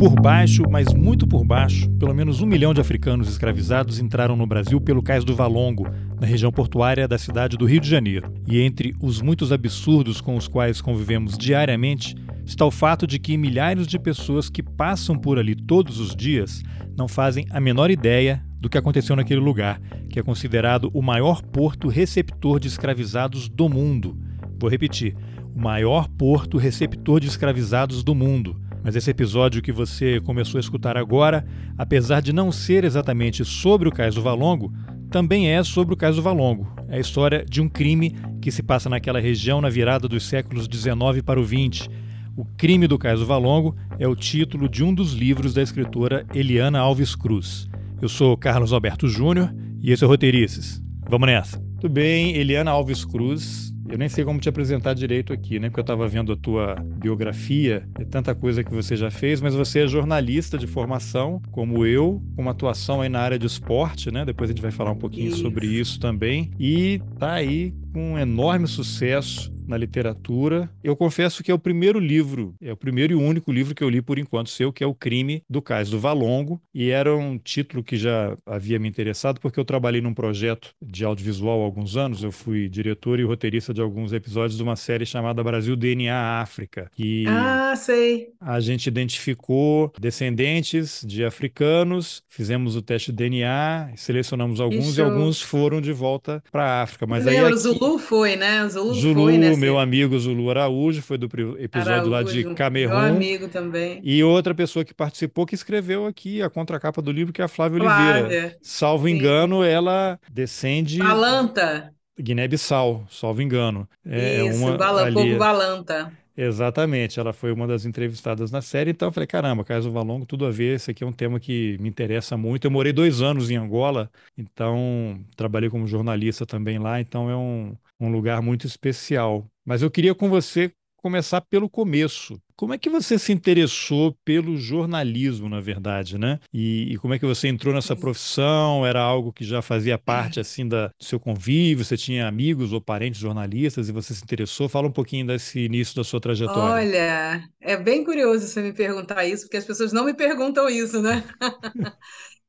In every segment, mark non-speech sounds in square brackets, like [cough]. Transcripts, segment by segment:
Por baixo, mas muito por baixo, pelo menos um milhão de africanos escravizados entraram no Brasil pelo Cais do Valongo, na região portuária da cidade do Rio de Janeiro. E entre os muitos absurdos com os quais convivemos diariamente, está o fato de que milhares de pessoas que passam por ali todos os dias não fazem a menor ideia do que aconteceu naquele lugar, que é considerado o maior porto receptor de escravizados do mundo. Vou repetir: o maior porto receptor de escravizados do mundo. Mas esse episódio que você começou a escutar agora, apesar de não ser exatamente sobre o Cais do Valongo, também é sobre o Cais do Valongo. É a história de um crime que se passa naquela região na virada dos séculos 19 para o 20. O Crime do Cais do Valongo é o título de um dos livros da escritora Eliana Alves Cruz. Eu sou Carlos Alberto Júnior e esse é o Roteirices. Vamos nessa. Tudo bem, Eliana Alves Cruz. Eu nem sei como te apresentar direito aqui, né? Porque eu estava vendo a tua biografia, é tanta coisa que você já fez, mas você é jornalista de formação, como eu, com uma atuação aí na área de esporte, né? Depois a gente vai falar um pouquinho isso. sobre isso também. E tá aí com um enorme sucesso na literatura. Eu confesso que é o primeiro livro, é o primeiro e único livro que eu li por enquanto seu, que é O Crime do Cais do Valongo, e era um título que já havia me interessado porque eu trabalhei num projeto de audiovisual há alguns anos, eu fui diretor e roteirista de alguns episódios de uma série chamada Brasil DNA África, que Ah, sei. A gente identificou descendentes de africanos, fizemos o teste de DNA, selecionamos alguns Isso. e alguns foram de volta para a África, mas aí aqui... o Zulu foi, né? O Zulu, Zulu foi, né? Meu amigo Zulu Araújo, foi do episódio Araújo, lá de Camerun. Meu amigo também. E outra pessoa que participou que escreveu aqui a contracapa do livro, que é a Flávia Flávia. Oliveira. Salvo Sim. engano, ela descende. Balanta. Guiné-Bissau, salvo engano. É Isso, uma, Bala, ali... povo Balanta. Exatamente, ela foi uma das entrevistadas na série, então eu falei, caramba, Caso Valongo, tudo a ver, esse aqui é um tema que me interessa muito. Eu morei dois anos em Angola, então trabalhei como jornalista também lá, então é um, um lugar muito especial. Mas eu queria com você começar pelo começo. Como é que você se interessou pelo jornalismo, na verdade, né? E, e, como é que você entrou nessa profissão? Era algo que já fazia parte assim da, do seu convívio? Você tinha amigos ou parentes jornalistas e você se interessou? Fala um pouquinho desse início da sua trajetória. Olha, é bem curioso você me perguntar isso, porque as pessoas não me perguntam isso, né? [laughs]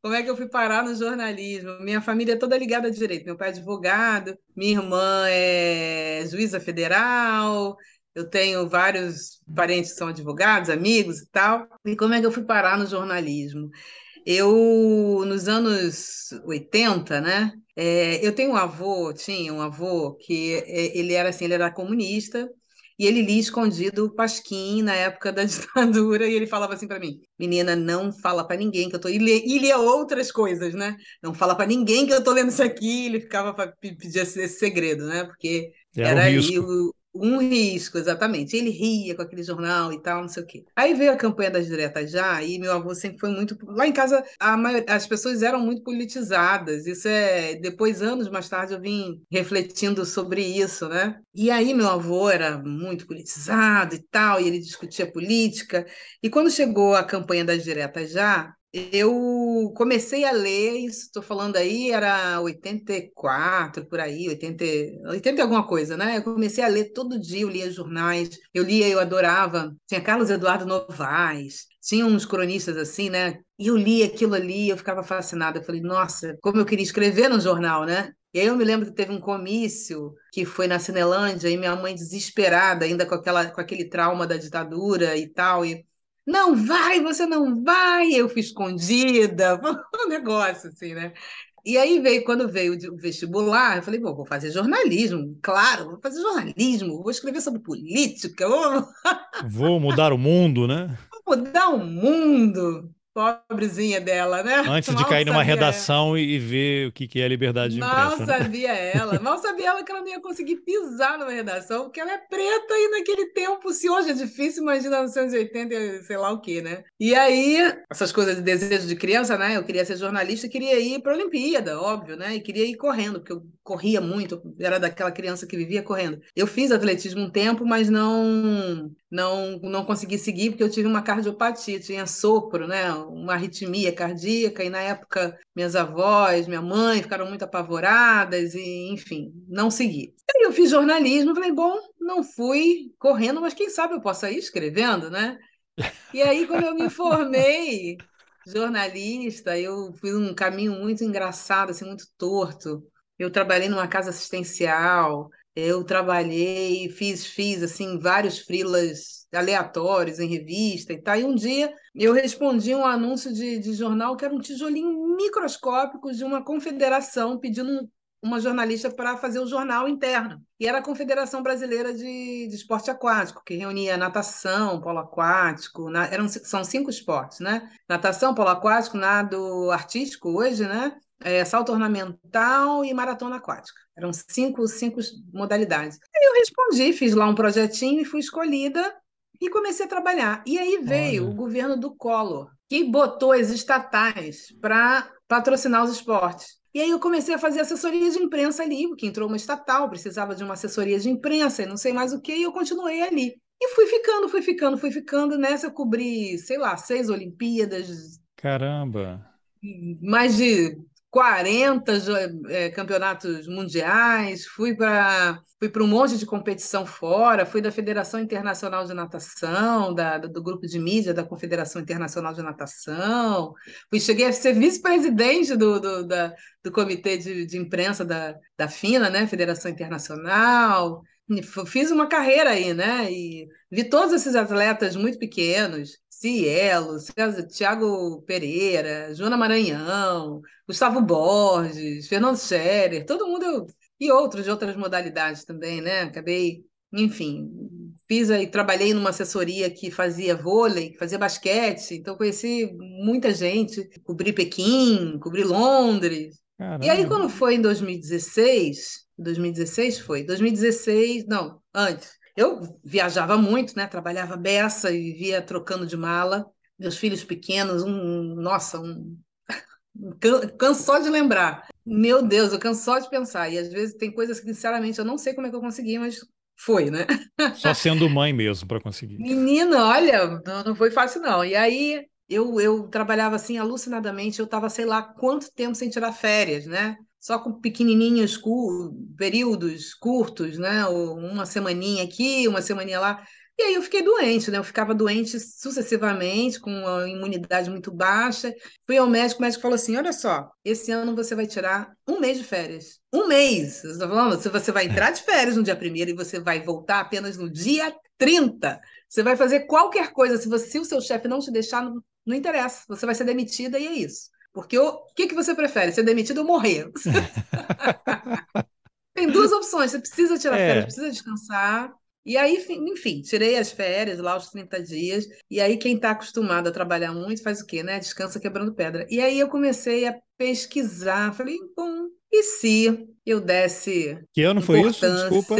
Como é que eu fui parar no jornalismo? Minha família é toda ligada a direito. Meu pai é advogado, minha irmã é juíza federal, eu tenho vários parentes que são advogados, amigos e tal. E como é que eu fui parar no jornalismo? Eu, nos anos 80, né? É, eu tenho um avô, tinha um avô que é, ele era assim, ele era comunista, e ele lia escondido o Pasquim na época da [laughs] ditadura, e ele falava assim para mim: menina, não fala para ninguém que eu tô. E lia, e lia outras coisas, né? Não fala para ninguém que eu tô lendo isso aqui. Ele ficava para pedir esse segredo, né? Porque era, era um ali o, um risco, exatamente. Ele ria com aquele jornal e tal, não sei o quê. Aí veio a campanha das diretas já, e meu avô sempre foi muito. Lá em casa, maioria... as pessoas eram muito politizadas. Isso é. Depois, anos mais tarde, eu vim refletindo sobre isso, né? E aí, meu avô era muito politizado e tal, e ele discutia política. E quando chegou a campanha das diretas já, eu comecei a ler, estou falando aí, era 84, por aí, 80, 80 alguma coisa, né? Eu comecei a ler todo dia, eu lia jornais, eu lia, eu adorava. Tinha Carlos Eduardo Novaes, tinha uns cronistas assim, né? E eu lia aquilo ali, eu ficava fascinada. Eu falei, nossa, como eu queria escrever no jornal, né? E aí eu me lembro que teve um comício que foi na Cinelândia e minha mãe desesperada, ainda com, aquela, com aquele trauma da ditadura e tal, e não vai, você não vai, eu fui escondida, [laughs] um negócio assim, né? E aí veio, quando veio o vestibular, eu falei, bom, vou fazer jornalismo, claro, vou fazer jornalismo, vou escrever sobre política, vou, vou mudar o mundo, né? [laughs] Vou mudar o mundo. Pobrezinha dela, né? Antes de cair numa redação e ver o que que é liberdade de Mal imprensa. Mal né? sabia ela, [laughs] mal sabia ela que ela não ia conseguir pisar numa redação, porque ela é preta e naquele tempo, se hoje é difícil, imagina 1980, sei lá o quê, né? E aí, essas coisas de desejo de criança, né? Eu queria ser jornalista, queria ir para a Olimpíada, óbvio, né? E queria ir correndo, porque eu corria muito, era daquela criança que vivia correndo. Eu fiz atletismo um tempo, mas não não não consegui seguir porque eu tive uma cardiopatia, tinha sopro, né? Uma arritmia cardíaca e na época minhas avós, minha mãe ficaram muito apavoradas e enfim, não segui. Aí eu fiz jornalismo, falei, bom, não fui correndo, mas quem sabe eu possa ir escrevendo, né? E aí, quando eu me formei jornalista, eu fiz um caminho muito engraçado, assim, muito torto. Eu trabalhei numa casa assistencial, eu trabalhei, fiz, fiz assim, vários frilas aleatórios em revista e tal. E um dia eu respondi um anúncio de, de jornal que era um tijolinho microscópico de uma confederação pedindo uma jornalista para fazer o jornal interno. E era a Confederação Brasileira de, de Esporte Aquático, que reunia natação, polo aquático, na, eram, são cinco esportes, né? Natação, polo aquático, nado artístico hoje, né? É, salto ornamental e maratona aquática. Eram cinco, cinco modalidades. Aí eu respondi, fiz lá um projetinho e fui escolhida e comecei a trabalhar. E aí veio Olha. o governo do Collor, que botou as estatais para patrocinar os esportes. E aí eu comecei a fazer assessoria de imprensa ali, porque entrou uma estatal, precisava de uma assessoria de imprensa e não sei mais o que, e eu continuei ali. E fui ficando, fui ficando, fui ficando. Nessa eu cobri, sei lá, seis Olimpíadas. Caramba! Mais de 40 é, campeonatos mundiais, fui para fui para um monte de competição fora, fui da Federação Internacional de Natação, da, do grupo de mídia da Confederação Internacional de Natação, fui, cheguei a ser vice-presidente do, do, da, do comitê de, de imprensa da, da FINA, né, Federação Internacional, fiz uma carreira aí, né, e vi todos esses atletas muito pequenos, Cielo, Tiago Pereira, Joana Maranhão, Gustavo Borges, Fernando Scherer, todo mundo e outros de outras modalidades também, né? Acabei, enfim, fiz aí, trabalhei numa assessoria que fazia vôlei, que fazia basquete, então conheci muita gente, cobri Pequim, cobri Londres. Caramba. E aí quando foi em 2016, 2016 foi, 2016, não, antes, eu viajava muito, né? Trabalhava beça e via trocando de mala. Meus filhos pequenos, um, nossa, um, [laughs] cansou de lembrar. Meu Deus, eu cansou de pensar. E às vezes tem coisas que, sinceramente, eu não sei como é que eu consegui, mas foi, né? Só sendo mãe mesmo para conseguir. Menina, olha, não, não foi fácil, não. E aí eu, eu trabalhava assim alucinadamente, eu estava sei lá quanto tempo sem tirar férias, né? Só com pequenininhos períodos curtos, né? uma semaninha aqui, uma semaninha lá. E aí eu fiquei doente, né? Eu ficava doente sucessivamente, com uma imunidade muito baixa. Fui ao médico, o médico falou assim: olha só, esse ano você vai tirar um mês de férias. Um mês! Você está falando? Você vai entrar de férias no dia primeiro e você vai voltar apenas no dia 30. Você vai fazer qualquer coisa. Se, você, se o seu chefe não te deixar, não, não interessa. Você vai ser demitida e é isso. Porque o que, que você prefere? Ser demitido ou morrer? [laughs] Tem duas opções. Você precisa tirar é. férias, precisa descansar. E aí, enfim, tirei as férias lá, os 30 dias. E aí, quem está acostumado a trabalhar muito faz o quê, né? Descansa quebrando pedra. E aí, eu comecei a pesquisar. Falei, bom, e se eu desse. Que ano foi isso? Desculpa.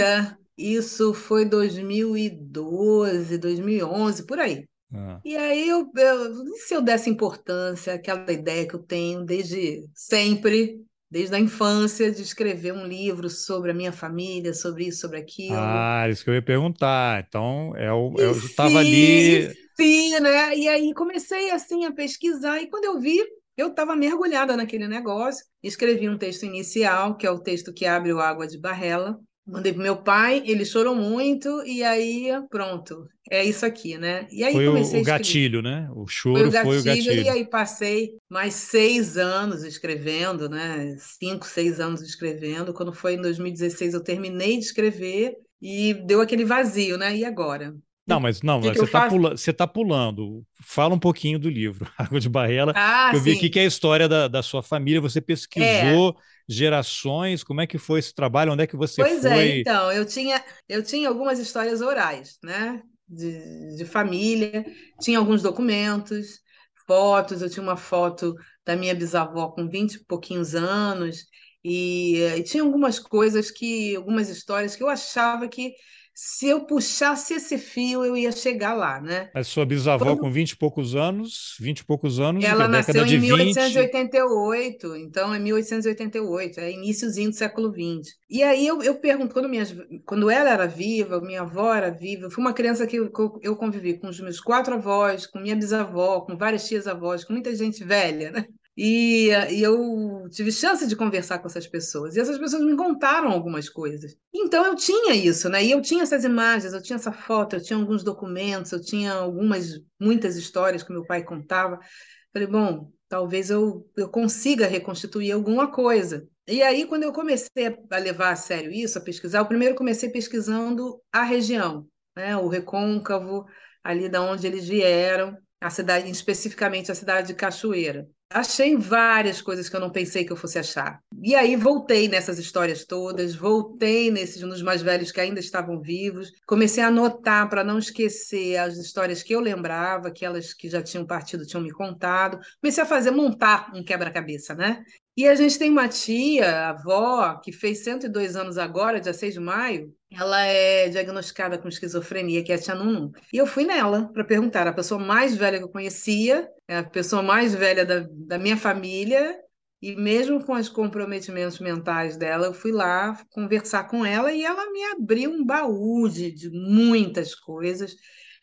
Isso foi 2012, 2011, por aí. Ah. E aí eu, eu, se eu desse importância àquela ideia que eu tenho desde sempre, desde a infância, de escrever um livro sobre a minha família, sobre isso, sobre aquilo. Ah, isso que eu ia perguntar. Então, é o, eu estava ali. Sim, né? E aí comecei assim a pesquisar, e quando eu vi, eu estava mergulhada naquele negócio, escrevi um texto inicial, que é o texto que abre o Água de Barrela, Mandei pro meu pai, ele chorou muito, e aí pronto, é isso aqui, né? E aí foi comecei o, o gatilho, né? O choro foi o gatilho, foi o gatilho. E aí passei mais seis anos escrevendo, né? Cinco, seis anos escrevendo. Quando foi em 2016, eu terminei de escrever e deu aquele vazio, né? E agora? Não, mas não, que você está pula, tá pulando. Fala um pouquinho do livro, [laughs] Água de Barrela. Ah, eu vi aqui que é a história da, da sua família, você pesquisou é. Gerações, como é que foi esse trabalho, onde é que você pois é, foi? Pois é, então, eu tinha, eu tinha algumas histórias orais, né? De, de família, tinha alguns documentos, fotos, eu tinha uma foto da minha bisavó com 20 e pouquinhos anos, e, e tinha algumas coisas que, algumas histórias que eu achava que se eu puxasse esse fio, eu ia chegar lá, né? Mas sua bisavó Quando... com 20 e poucos anos, 20 e poucos anos, ela nasceu em 1888, 20... então é 1888, é iníciozinho do século XX. E aí eu, eu pergunto, quando, quando ela era viva, minha avó era viva, eu fui uma criança que eu, eu convivi com os meus quatro avós, com minha bisavó, com várias tias avós, com muita gente velha, né? E, e, eu tive chance de conversar com essas pessoas. E essas pessoas me contaram algumas coisas. Então eu tinha isso, né? E eu tinha essas imagens, eu tinha essa foto, eu tinha alguns documentos, eu tinha algumas, muitas histórias que meu pai contava. Falei, bom, talvez eu, eu consiga reconstituir alguma coisa. E aí, quando eu comecei a levar a sério isso, a pesquisar, eu primeiro comecei pesquisando a região, né? O Recôncavo, ali da onde eles vieram, a cidade, especificamente a cidade de Cachoeira. Achei várias coisas que eu não pensei que eu fosse achar. E aí voltei nessas histórias todas, voltei nesses nos mais velhos que ainda estavam vivos, comecei a anotar para não esquecer as histórias que eu lembrava, aquelas que já tinham partido tinham me contado. Comecei a fazer montar um quebra-cabeça, né? E a gente tem uma tia, avó, que fez 102 anos agora, dia 6 de maio. Ela é diagnosticada com esquizofrenia, que é a tia Nunu. E eu fui nela para perguntar, a pessoa mais velha que eu conhecia, é a pessoa mais velha da, da minha família, e mesmo com os comprometimentos mentais dela, eu fui lá conversar com ela e ela me abriu um baú de, de muitas coisas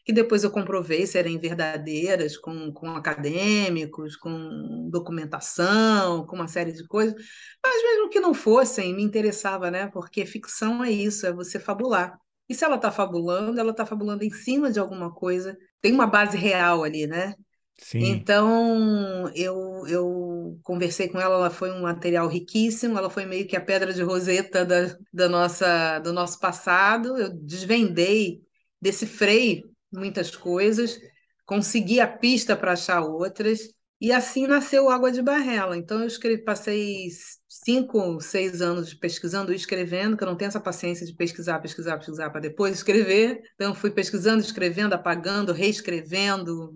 que depois eu comprovei serem verdadeiras, com, com acadêmicos, com documentação, com uma série de coisas, mas mesmo que não fossem, me interessava, né? Porque ficção é isso, é você fabular. E se ela está fabulando, ela está fabulando em cima de alguma coisa, tem uma base real ali, né? Sim. Então, eu, eu conversei com ela, ela foi um material riquíssimo, ela foi meio que a pedra de roseta da, da nossa, do nosso passado. Eu desvendei, decifrei muitas coisas, consegui a pista para achar outras, e assim nasceu Água de Barrela. Então, eu escrevi, passei cinco, seis anos pesquisando e escrevendo, que eu não tenho essa paciência de pesquisar, pesquisar, pesquisar para depois escrever. Então, fui pesquisando, escrevendo, apagando, reescrevendo.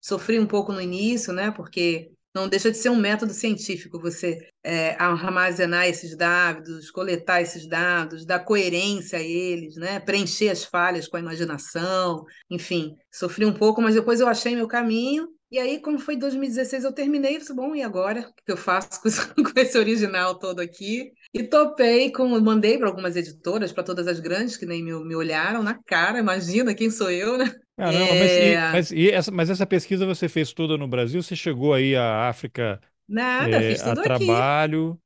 Sofri um pouco no início, né? Porque não deixa de ser um método científico você é, armazenar esses dados, coletar esses dados, dar coerência a eles, né? preencher as falhas com a imaginação, enfim. Sofri um pouco, mas depois eu achei meu caminho. E aí, como foi 2016, eu terminei e disse, bom, e agora? O que eu faço [laughs] com esse original todo aqui? E topei, com, mandei para algumas editoras, para todas as grandes, que nem me, me olharam na cara, imagina quem sou eu, né? Caramba, mas, e, é. mas, e essa, mas essa pesquisa você fez toda no Brasil? Você chegou aí à África Nada, é, a trabalho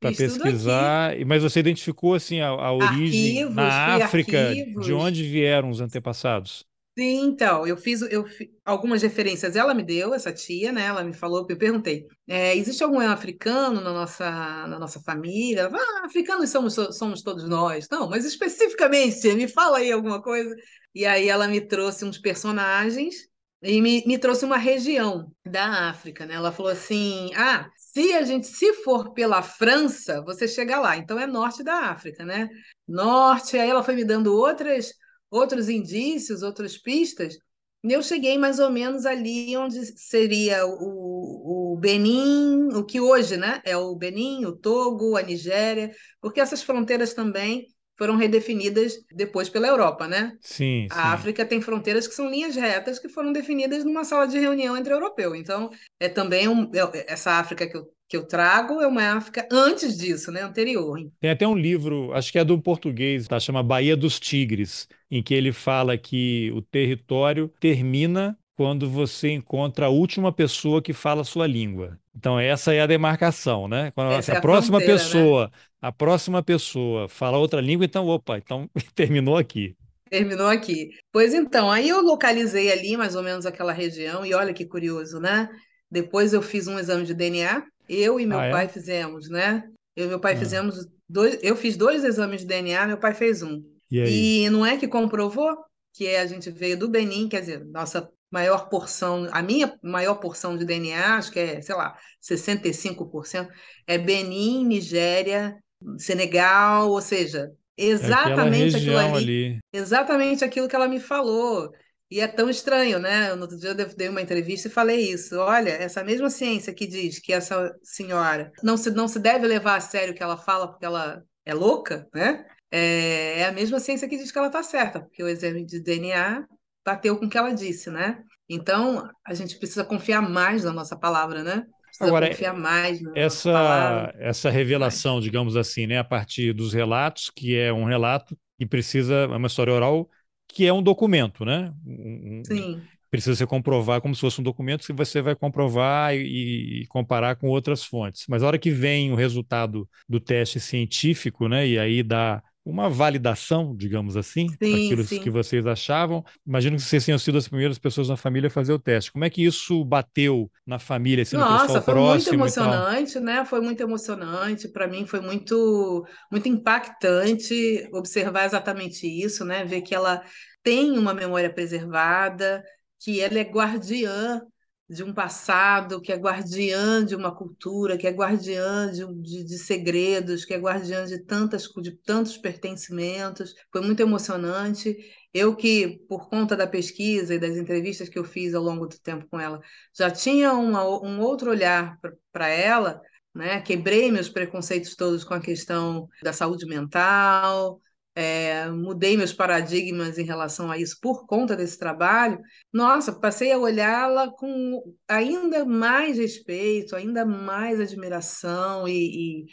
para pesquisar, mas você identificou assim a, a origem arquivos, na África, arquivos. de onde vieram os antepassados? Sim, então, eu fiz, eu algumas referências, ela me deu, essa tia, né? Ela me falou, eu perguntei, é, existe algum africano na nossa, na nossa família? Ah, africanos somos, somos todos nós. Não, mas especificamente, me fala aí alguma coisa. E aí ela me trouxe uns personagens e me, me trouxe uma região da África, né? Ela falou assim: ah, se a gente se for pela França, você chega lá. Então é norte da África, né? Norte. Aí ela foi me dando outras, outros indícios, outras pistas. E eu cheguei mais ou menos ali onde seria o, o Benin, o que hoje, né? É o Benin, o Togo, a Nigéria, porque essas fronteiras também foram redefinidas depois pela Europa, né? Sim, A sim. África tem fronteiras que são linhas retas que foram definidas numa sala de reunião entre europeus. Então, é também um, é, essa África que eu, que eu trago é uma África antes disso, né? Anterior. Tem até um livro, acho que é do português, tá? Chama Baía dos Tigres, em que ele fala que o território termina quando você encontra a última pessoa que fala a sua língua. Então, essa é a demarcação, né? Quando Essa é a a próxima fronteira, né? pessoa, a próxima pessoa fala outra língua, então, opa, então [laughs] terminou aqui. Terminou aqui. Pois então, aí eu localizei ali mais ou menos aquela região, e olha que curioso, né? Depois eu fiz um exame de DNA, eu e meu Ah, pai é? fizemos, né? Eu e meu pai Ah, fizemos dois, eu fiz dois exames de DNA, meu pai fez um. e? E não é que comprovou que a gente veio do Benin, quer dizer, nossa maior porção, a minha maior porção de DNA, acho que é, sei lá, 65%, é Benin, Nigéria, Senegal, ou seja, É exatamente aquilo ali, ali. exatamente aquilo que ela me falou. E é tão estranho, né? No outro dia eu dei uma entrevista e falei isso. Olha, essa mesma ciência que diz que essa senhora não se, não se deve levar a sério o que ela fala porque ela é louca, né? É, é a mesma ciência que diz que ela está certa, porque o exame de DNA bateu com o que ela disse, né? Então, a gente precisa confiar mais na nossa palavra, né? Precisa Agora, confiar mais na nossa palavra. essa, essa revelação, digamos assim, né, a partir dos relatos, que é um relato que precisa, é uma história oral, que é um documento, né? Um- Sim, precisa ser comprovar como se fosse um documento que você vai comprovar e, e, comparar com outras fontes. Mas a hora que vem o resultado do teste científico, né, e aí dá uma validação, digamos assim, sim, daquilo que vocês achavam. Imagino que vocês tenham sido as primeiras pessoas na família a fazer o teste. Como é que isso bateu na família, assim, Nossa, foi muito emocionante, né? Foi muito emocionante. Para mim foi muito, muito impactante observar exatamente isso, né? Ver que ela tem uma memória preservada, que ela é guardiã de um passado, que é guardiã de uma cultura, que é guardiã de, de, de, segredos, que é guardiã de, tantas, de tantos pertencimentos. Foi muito emocionante. Eu que, por conta da pesquisa e das entrevistas que eu fiz ao longo do tempo com ela, já tinha uma, um outro olhar para ela, né? quebrei meus preconceitos todos com a questão da saúde mental, é, mudei meus paradigmas em relação a isso por conta desse trabalho, nossa, passei a olhá-la com ainda mais respeito, ainda mais admiração e,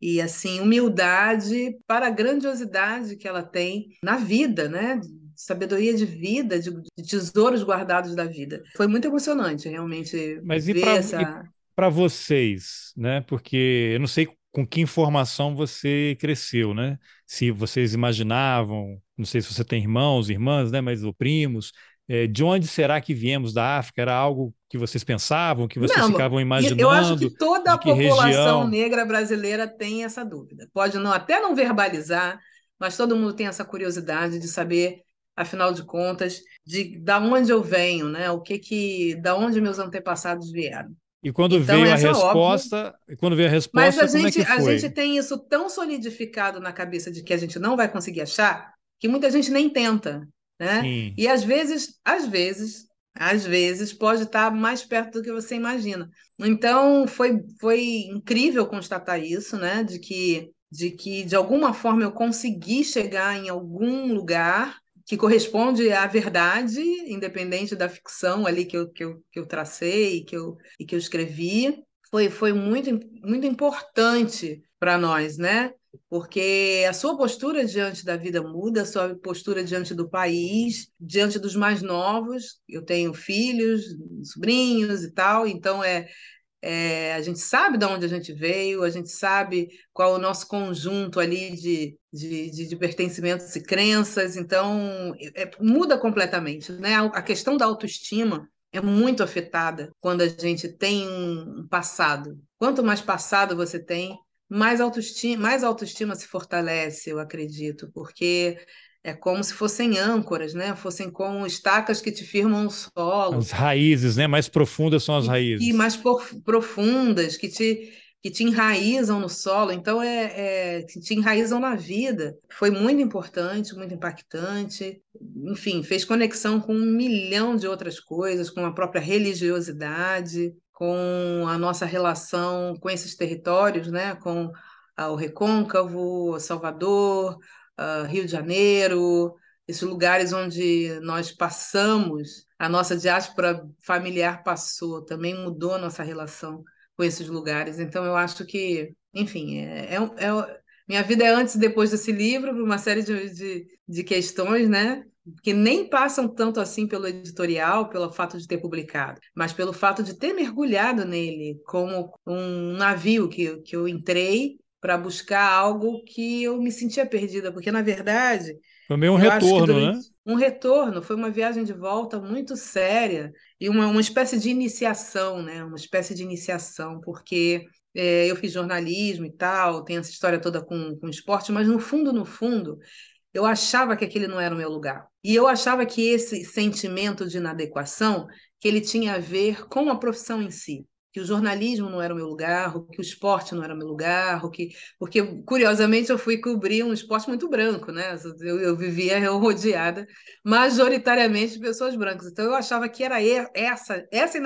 e, e, assim humildade para a grandiosidade que ela tem na vida, né? sabedoria de vida, de, de tesouros guardados da vida. Foi muito emocionante, realmente. Mas e para essa... vocês, né? Porque eu não sei com que informação você cresceu, né? Se vocês imaginavam, não sei se você tem irmãos, irmãs, né? Mas ou primos, é, de onde será que viemos da África? Era algo que vocês pensavam, que vocês não, ficavam imaginando? Eu acho que toda a população região... negra brasileira tem essa dúvida. Pode não até não verbalizar, mas todo mundo tem essa curiosidade de saber, afinal de contas, de da onde eu venho, né? O que que, da onde meus antepassados vieram. E quando então, veio a resposta, óbvio, quando veio a resposta, mas a gente, é a gente tem isso tão solidificado na cabeça de que a gente não vai conseguir achar, que muita gente nem tenta, né? Sim. E às vezes, às vezes, às vezes pode estar mais perto do que você imagina. Então foi foi incrível constatar isso, né? De que de que de alguma forma eu consegui chegar em algum lugar que corresponde à verdade, independente da ficção ali que eu, que eu, que eu tracei que eu, e que eu escrevi, foi, foi muito, muito importante para nós, né? Porque a sua postura diante da vida muda, a sua postura diante do país, diante dos mais novos. Eu tenho filhos, sobrinhos e tal, então é, é, a gente sabe de onde a gente veio, a gente sabe qual o nosso conjunto ali de, de, de, de pertencimentos e crenças, então é, muda completamente. Né? A, a questão da autoestima é muito afetada quando a gente tem um passado. Quanto mais passado você tem, mais autoestima, mais autoestima se fortalece, eu acredito, porque é como se fossem âncoras, né? Fossem como estacas que te firmam o solo. As raízes, né? Mais profundas são as raízes. E mais profundas, que te, que te enraizam no solo. Então, é, é, que te enraizam na vida. Foi muito importante, muito impactante. Enfim, fez conexão com um milhão de outras coisas, com a própria religiosidade, com a nossa relação com esses territórios, né? Com o Recôncavo, Salvador, uh, Rio de Janeiro, esses lugares onde nós passamos, a nossa diáspora familiar passou, também mudou a nossa relação com esses lugares. Então, eu acho que, enfim, é, é, é minha vida é antes e depois desse livro, por uma série de, de, de questões, né? que nem passam tanto assim pelo editorial, pelo fato de ter publicado, mas pelo fato de ter mergulhado nele como um navio que, que eu entrei para buscar algo que eu me sentia perdida, porque na verdade. Foi meio um retorno, né? Um retorno, foi uma viagem de volta muito séria e uma, uma espécie de iniciação, né? Uma espécie de iniciação, porque é, eu fiz jornalismo e tal, tem essa história toda com, com esporte, mas no fundo, no fundo, eu achava que aquele não era o meu lugar. E eu achava que esse sentimento de inadequação, que ele tinha a ver com a profissão em si que o jornalismo não era o meu lugar, que o esporte não era o meu lugar, que, porque, curiosamente, eu fui cobrir um esporte muito branco, né? Eu, eu vivia rodeada majoritariamente de pessoas brancas. Então, eu achava que era essa, essa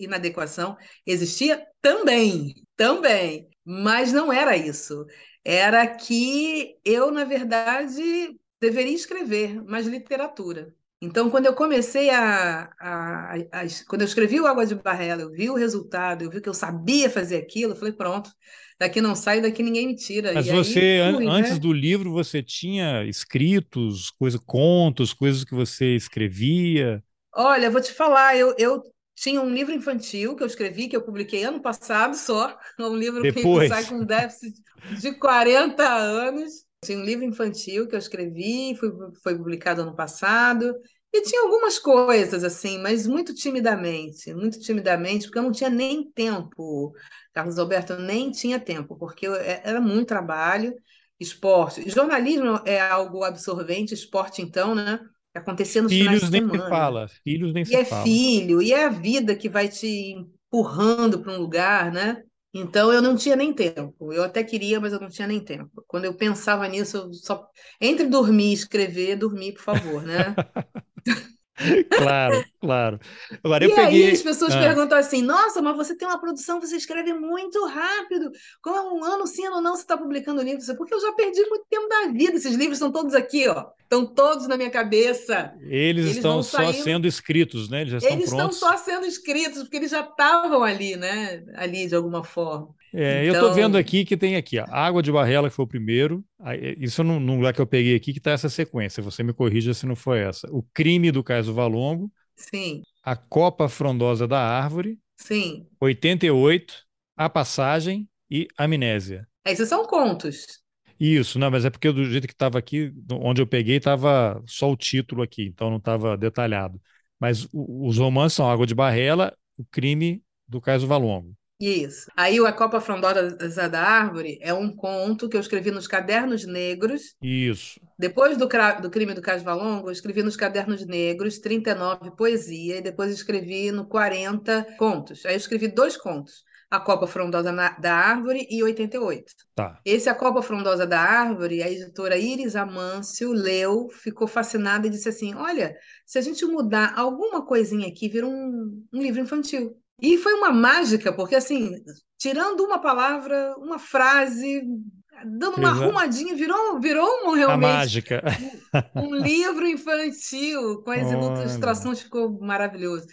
inadequação existia também, também, mas não era isso. Era que eu, na verdade, deveria escrever mais literatura. Então, quando eu comecei a, a, a, Quando eu escrevi o Água de Barrela, eu vi o resultado, eu vi que eu sabia fazer aquilo, eu falei, pronto, daqui não sai, daqui ninguém me tira. Mas e você, aí, fui, antes né? do livro, você tinha escritos, coisa, contos, coisas que você escrevia? Olha, vou te falar, eu, eu tinha um livro infantil que eu escrevi, que eu publiquei ano passado só, [laughs] um livro Depois. que sai com déficit de 40 anos. Tinha um livro infantil que eu escrevi, foi, foi publicado ano passado. E tinha algumas coisas, assim, mas muito timidamente, muito timidamente, porque eu não tinha nem tempo, Carlos Alberto, eu nem tinha tempo, porque é, era muito trabalho, esporte. Jornalismo é algo absorvente, esporte, então, né? Acontecer nos Filhos nem se fala, filhos nem e se é fala. filho, e é a vida que vai te empurrando para um lugar, né? Então eu não tinha nem tempo. Eu até queria, mas eu não tinha nem tempo. Quando eu pensava nisso, eu só entre dormir e escrever, dormir, por favor, né? [laughs] Claro, claro. Agora e eu peguei. aí as pessoas ah. perguntam assim: nossa, mas você tem uma produção, você escreve muito rápido. Como um ano sim, ano não, você está publicando livro? Porque eu já perdi muito tempo da vida. Esses livros estão todos aqui, ó. Estão todos na minha cabeça. Eles, eles estão só saindo... sendo escritos, né? Eles eles estão só sendo escritos, porque eles já estavam ali, né? Ali de alguma forma. É, então... Eu estou vendo aqui que tem aqui, ó, Água de Barrela, que foi o primeiro. Isso no, no lugar que eu peguei aqui, que está essa sequência. Você me corrija se não foi essa. O Crime do Caso Valongo. Sim. A Copa Frondosa da Árvore. Sim. 88. A Passagem e Amnésia. Esses são contos. Isso, não, mas é porque do jeito que estava aqui, onde eu peguei, estava só o título aqui, então não estava detalhado. Mas o, os romances são Água de Barrela, O Crime do Caso Valongo. Isso. Aí A Copa Frondosa da Árvore é um conto que eu escrevi nos Cadernos Negros. Isso. Depois do, do Crime do Caso Valongo, eu escrevi nos Cadernos Negros 39 poesia e depois escrevi no 40 contos. Aí eu escrevi dois contos. A Copa Frondosa da Árvore e 88. Tá. Esse A Copa Frondosa da Árvore, a editora Iris Amâncio leu, ficou fascinada e disse assim: Olha, se a gente mudar alguma coisinha aqui, vira um, um livro infantil. E foi uma mágica, porque assim, tirando uma palavra, uma frase, dando uma arrumadinha, virou, virou um, realmente a mágica. Um, um livro infantil, com as ilustrações, ficou maravilhoso.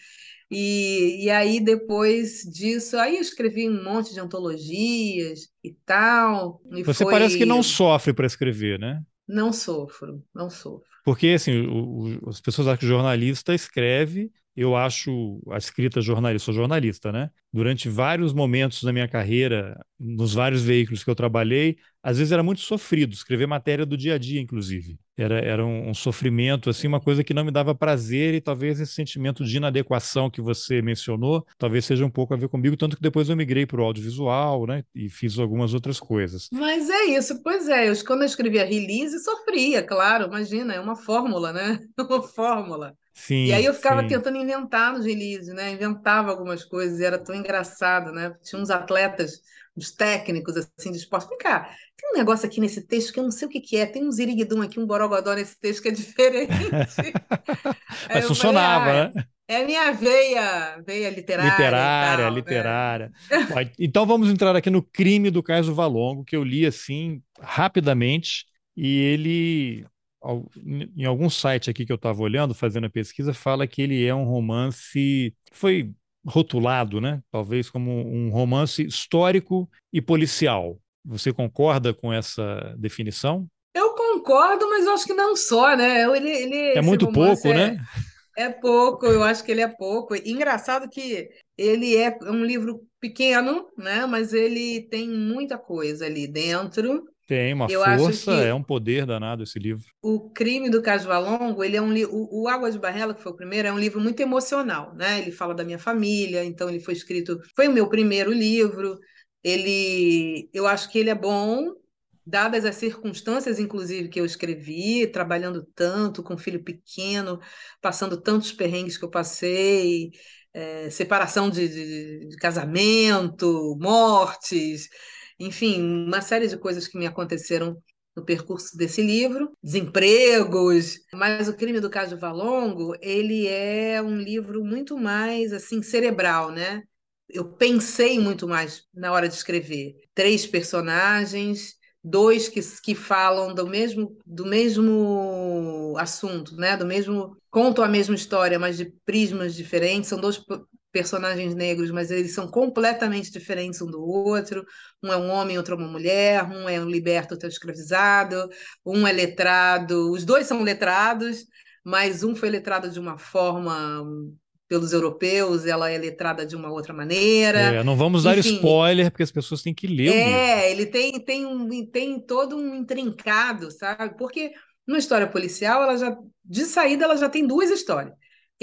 E, e aí, depois disso, aí eu escrevi um monte de antologias e tal. E Você foi... parece que não sofre para escrever, né? Não sofro, não sofro. Porque, assim, o, o, as pessoas acham que o jornalista escreve eu acho a escrita jornalista, sou jornalista, né? Durante vários momentos da minha carreira, nos vários veículos que eu trabalhei, às vezes era muito sofrido, escrever matéria do dia a dia, inclusive. Era, era um, um sofrimento, assim, uma coisa que não me dava prazer e talvez esse sentimento de inadequação que você mencionou, talvez seja um pouco a ver comigo, tanto que depois eu migrei para o audiovisual, né? E fiz algumas outras coisas. Mas é isso, pois é. Eu, quando eu escrevia release, sofria, claro, imagina, é uma fórmula, né? [laughs] uma fórmula. Sim, e aí eu ficava sim. tentando inventar nos releases, né? Inventava algumas coisas e era tão engraçado, né? Tinha uns atletas, uns técnicos assim de esporte. Vem cá, tem um negócio aqui nesse texto que eu não sei o que, que é. Tem um ziriguidum aqui, um borogodó nesse texto que é diferente. [laughs] Mas funcionava, falei, ah, né? É minha veia, veia literária. Literária, tal, né? literária. [laughs] Né? Então vamos entrar aqui no crime do caso Valongo, que eu li assim rapidamente, e ele em algum site aqui que eu estava olhando, fazendo a pesquisa, fala que ele é um romance foi rotulado, né? Talvez como um romance histórico e policial. Você concorda com essa definição? Eu concordo, mas eu acho que não só, né? Ele, ele, é muito pouco, é, né? É pouco, eu acho que ele é pouco. Engraçado que ele é um livro pequeno, né? Mas ele tem muita coisa ali dentro. Tem uma eu força, é um poder danado esse livro. O Crime do Caso Valongo, ele é um o, o Água de Barrela, que foi o primeiro, é um livro muito emocional, né? Ele fala da minha família, então ele foi escrito, foi o meu primeiro livro. Ele, eu acho que ele é bom, dadas as circunstâncias, inclusive, que eu escrevi, trabalhando tanto com um filho pequeno, passando tantos perrengues que eu passei, é, separação de, de, de casamento, mortes enfim, uma série de coisas que me aconteceram no percurso desse livro, desempregos, mas o crime do caso Valongo, ele é um livro muito mais assim cerebral, né? Eu pensei muito mais na hora de escrever. Três personagens, dois que, que falam do mesmo do mesmo assunto, né? Do mesmo contam a mesma história, mas de prismas diferentes. São dois personagens negros, mas eles são completamente diferentes um do outro. Um é um homem, outro é uma mulher, um é um liberto, outro é escravizado, um é letrado, os dois são letrados, mas um foi letrado de uma forma pelos europeus, ela é letrada de uma outra maneira. É, não vamos dar Enfim, spoiler, porque as pessoas têm que ler. É, ele tem, tem, um, tem todo um intrincado, sabe? Porque numa história policial, ela já, de saída, ela já tem duas histórias,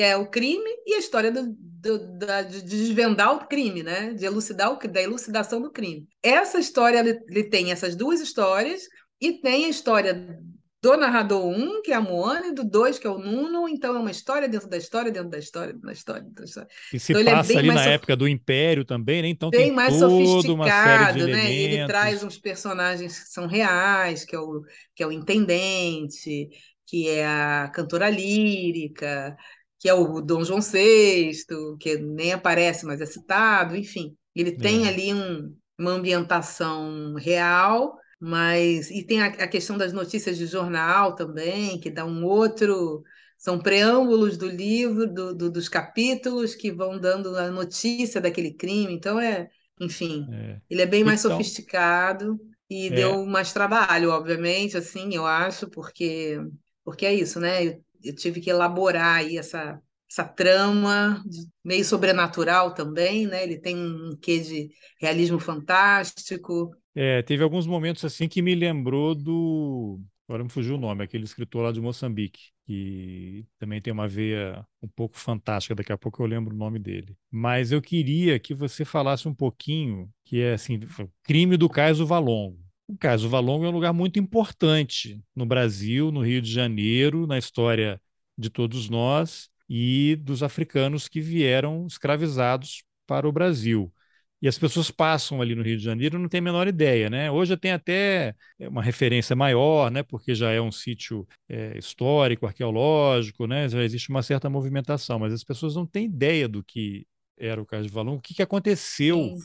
que é o crime e a história do, do, da, de desvendar o crime, né? De elucidar o, da elucidação do crime. Essa história ele, tem essas duas histórias e tem a história do narrador 1, um, que é a Moana, e do 2, que é o Nuno, então é uma história dentro da história, dentro da história, dentro da história. Dentro da história. E se então, passa é ali na época do Império também, né? Então bem tem mais toda uma série de né? Ele traz uns personagens que são reais, que é o, que é o intendente, que é a cantora lírica, que é o Dom João VI, que nem aparece, mas é citado, enfim. Ele tem é. ali um, uma ambientação real mas e tem a, a, questão das notícias de jornal também, que dá um outro. São preâmbulos do livro, do, do, dos capítulos que vão dando a notícia daquele crime. Então é, enfim, é. ele é bem mais então, sofisticado e é. deu mais trabalho, obviamente, assim, eu acho, porque porque é isso, né? Eu, tive que elaborar aí essa essa trama meio sobrenatural também, né? Ele tem um quê de realismo fantástico, é, teve alguns momentos assim que me lembrou do. Agora me fugiu o nome, aquele escritor lá de Moçambique, que também tem uma veia um pouco fantástica, daqui a pouco eu lembro o nome dele. Mas eu queria que você falasse um pouquinho, que é assim, crime do Caso Valongo. O Caso Valongo é um lugar muito importante no Brasil, no Rio de Janeiro, na história de todos nós e dos africanos que vieram escravizados para o Brasil. E as pessoas passam ali no Rio de Janeiro não tem a menor ideia, né? Hoje tem até uma referência maior, né? Porque já é um sítio é, histórico, arqueológico, né? Já existe uma certa movimentação, mas as pessoas não têm ideia do que era o caso Valongo, o que, que aconteceu Sim.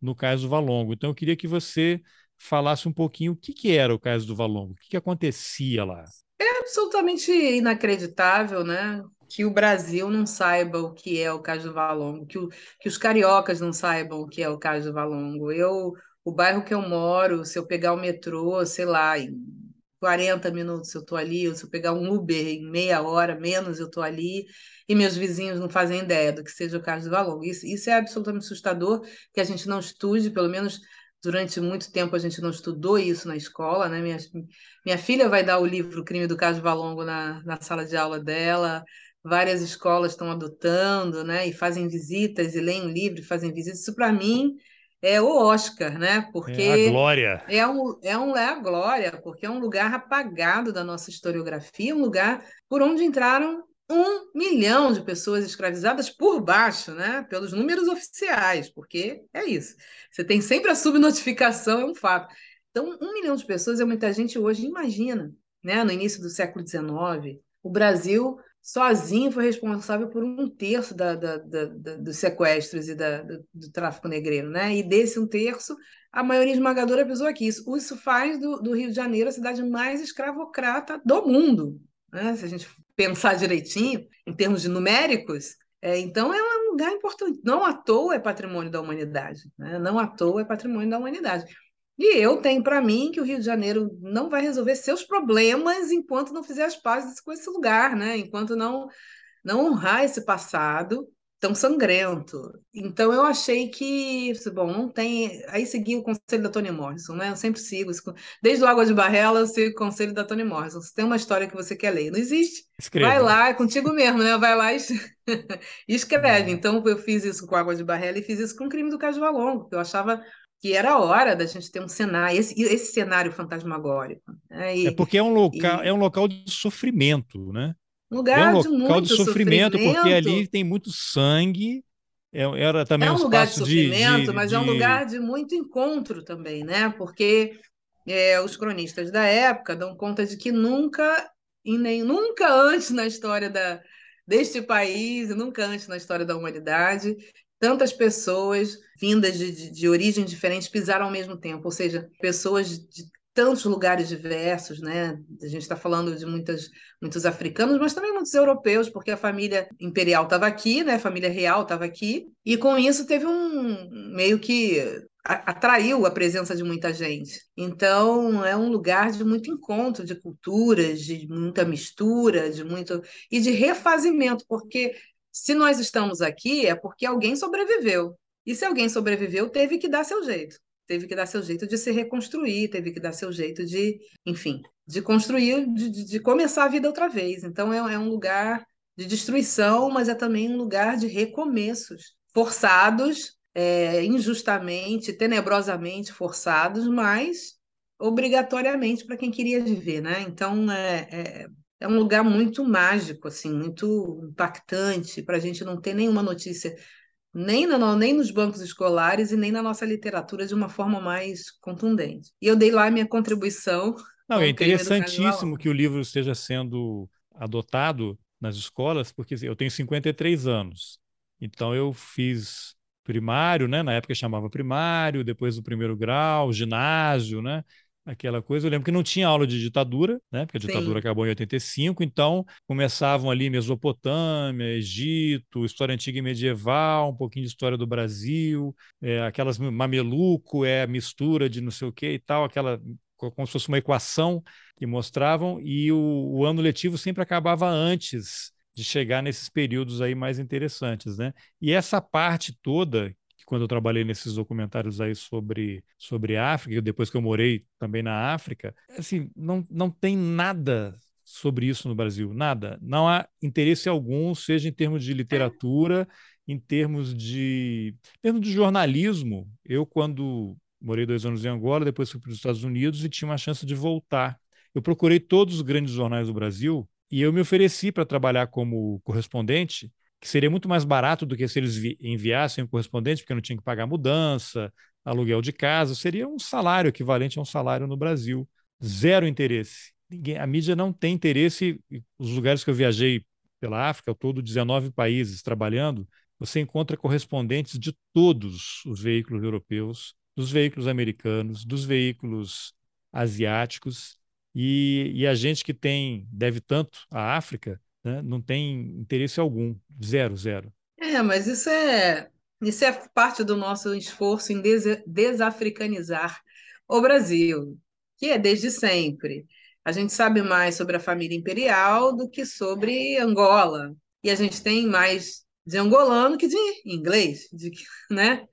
no caso do Valongo. Então eu queria que você falasse um pouquinho o que, que era o caso do Valongo, o que, que acontecia lá. É absolutamente inacreditável, né? que o Brasil não saiba o que é o caso do Valongo, que, o, que os cariocas não saibam o que é o caso do Valongo. Eu, o bairro que eu moro, se eu pegar o metrô, sei lá, em 40 minutos eu estou ali, ou se eu pegar um Uber em meia hora menos eu estou ali, e meus vizinhos não fazem ideia do que seja o caso do Valongo. Isso, isso é absolutamente assustador, que a gente não estude, pelo menos durante muito tempo a gente não estudou isso na escola, né? Minha, minha filha vai dar o livro Crime do Caso Valongo na, na sala de aula dela, várias escolas estão adotando, né, e fazem visitas e leem um livro fazem visitas. Isso para mim é o Oscar, né? Porque é a glória. É um, é um é a glória, porque é um lugar apagado da nossa historiografia, um lugar por onde entraram um milhão de pessoas escravizadas por baixo, né? Pelos números oficiais, porque é isso. Você tem sempre a subnotificação, é um fato. Então, um milhão de pessoas é muita gente hoje. Imagina, né? No início do século XIX, o Brasil sozinho foi responsável por um terço da, da, da, dos sequestros e do, do, tráfico negreiro, né? E desse um terço, a maioria esmagadora pisou aqui. Isso, isso faz do, do, Rio de Janeiro a cidade mais escravocrata do mundo, né? Se a gente pensar direitinho, em termos de numéricos, é, então é um lugar importante. Não à toa é patrimônio da humanidade, né? Não à toa é patrimônio da humanidade. E eu tenho para mim que o Rio de Janeiro não vai resolver seus problemas enquanto não fizer as pazes com esse lugar, né? Enquanto não não honrar esse passado tão sangrento. Então eu achei que, bom, não tem. Aí segui o conselho da Toni Morrison, né? Eu sempre sigo, desde o Água de Barrela eu sigo o conselho da Toni Morrison. Se tem uma história que você quer ler, não existe. Escreve. Vai lá, é contigo mesmo, né? Vai lá e [laughs] escreve. Uhum. Então eu fiz isso com Água de Barrela e fiz isso com o crime do Caso Valongo, que eu achava que era a hora da gente ter um cenário, esse, esse cenário fantasmagórico. Né? E, é porque é um local, e... é um local de sofrimento, né? Um lugar é um local de, de sofrimento, sofrimento, porque ali tem muito sangue. É, era também é um, um lugar de sofrimento, de, de, mas é um lugar de muito encontro também, né? Porque é, os cronistas da época dão conta de que nunca, e nem nunca antes na história da, deste país, nunca antes na história da humanidade, tantas pessoas vindas de, de, de origens diferentes pisaram ao mesmo tempo, ou seja, pessoas de tantos lugares diversos, né? A gente está falando de muitas, muitos africanos, mas também muitos europeus, porque a família imperial estava aqui, né? A família real estava aqui, e com isso teve um meio que atraiu a presença de muita gente. Então, é um lugar de muito encontro de culturas, de muita mistura, de muito e de refazimento, porque se nós estamos aqui é porque alguém sobreviveu. E se alguém sobreviveu, teve que dar seu jeito. Teve que dar seu jeito de se reconstruir, teve que dar seu jeito de, enfim, de construir, de, de começar a vida outra vez. Então, é, é um lugar de destruição, mas é também um lugar de recomeços forçados, é, injustamente, tenebrosamente forçados, mas obrigatoriamente para quem queria viver, né? Então é, é, é, um lugar muito mágico, assim, muito impactante para a gente não ter nenhuma notícia nem, no, nem nos bancos escolares e nem na nossa literatura de uma forma mais contundente. E eu dei lá a minha contribuição. [laughs] Não, é interessantíssimo que o livro esteja sendo adotado nas escolas, porque eu tenho 53 anos. Então eu fiz primário, né? Na época chamava primário, depois o primeiro grau, ginásio, né? Aquela coisa. Eu lembro que não tinha aula de ditadura, né? Porque a ditadura Sim. acabou em 85, então começavam ali Mesopotâmia, Egito, história antiga e medieval, um pouquinho de história do Brasil, é, aquelas mameluco, é mistura de não sei o que e tal, aquela como se fosse uma equação que mostravam, e o, o ano letivo sempre acabava antes de chegar nesses períodos aí mais interessantes, né? E essa parte toda quando eu trabalhei nesses documentários aí sobre, sobre África, depois que eu morei também na África, assim, não, não tem nada sobre isso no Brasil, nada. Não há interesse algum, seja em termos de literatura, em termos de, em termos de jornalismo. Eu, quando morei dois anos em Angola, depois fui para os Estados Unidos e tinha uma chance de voltar. Eu procurei todos os grandes jornais do Brasil e eu me ofereci para trabalhar como correspondente que seria muito mais barato do que se eles enviassem o correspondente, porque não tinha que pagar mudança, aluguel de casa, seria um salário equivalente a um salário no Brasil. Zero interesse. Ninguém, a mídia não tem interesse. Os lugares que eu viajei pela África, todo 19 países trabalhando, você encontra correspondentes de todos os veículos europeus, dos veículos americanos, dos veículos asiáticos, e, e a gente que tem deve tanto à África né? não tem interesse algum, zero, zero. É, mas isso é, isso é parte do nosso esforço em des desafricanizar o Brasil, que é desde sempre. A gente sabe mais sobre a família imperial do que sobre Angola. E a gente tem mais de angolano que de inglês, de [laughs] né?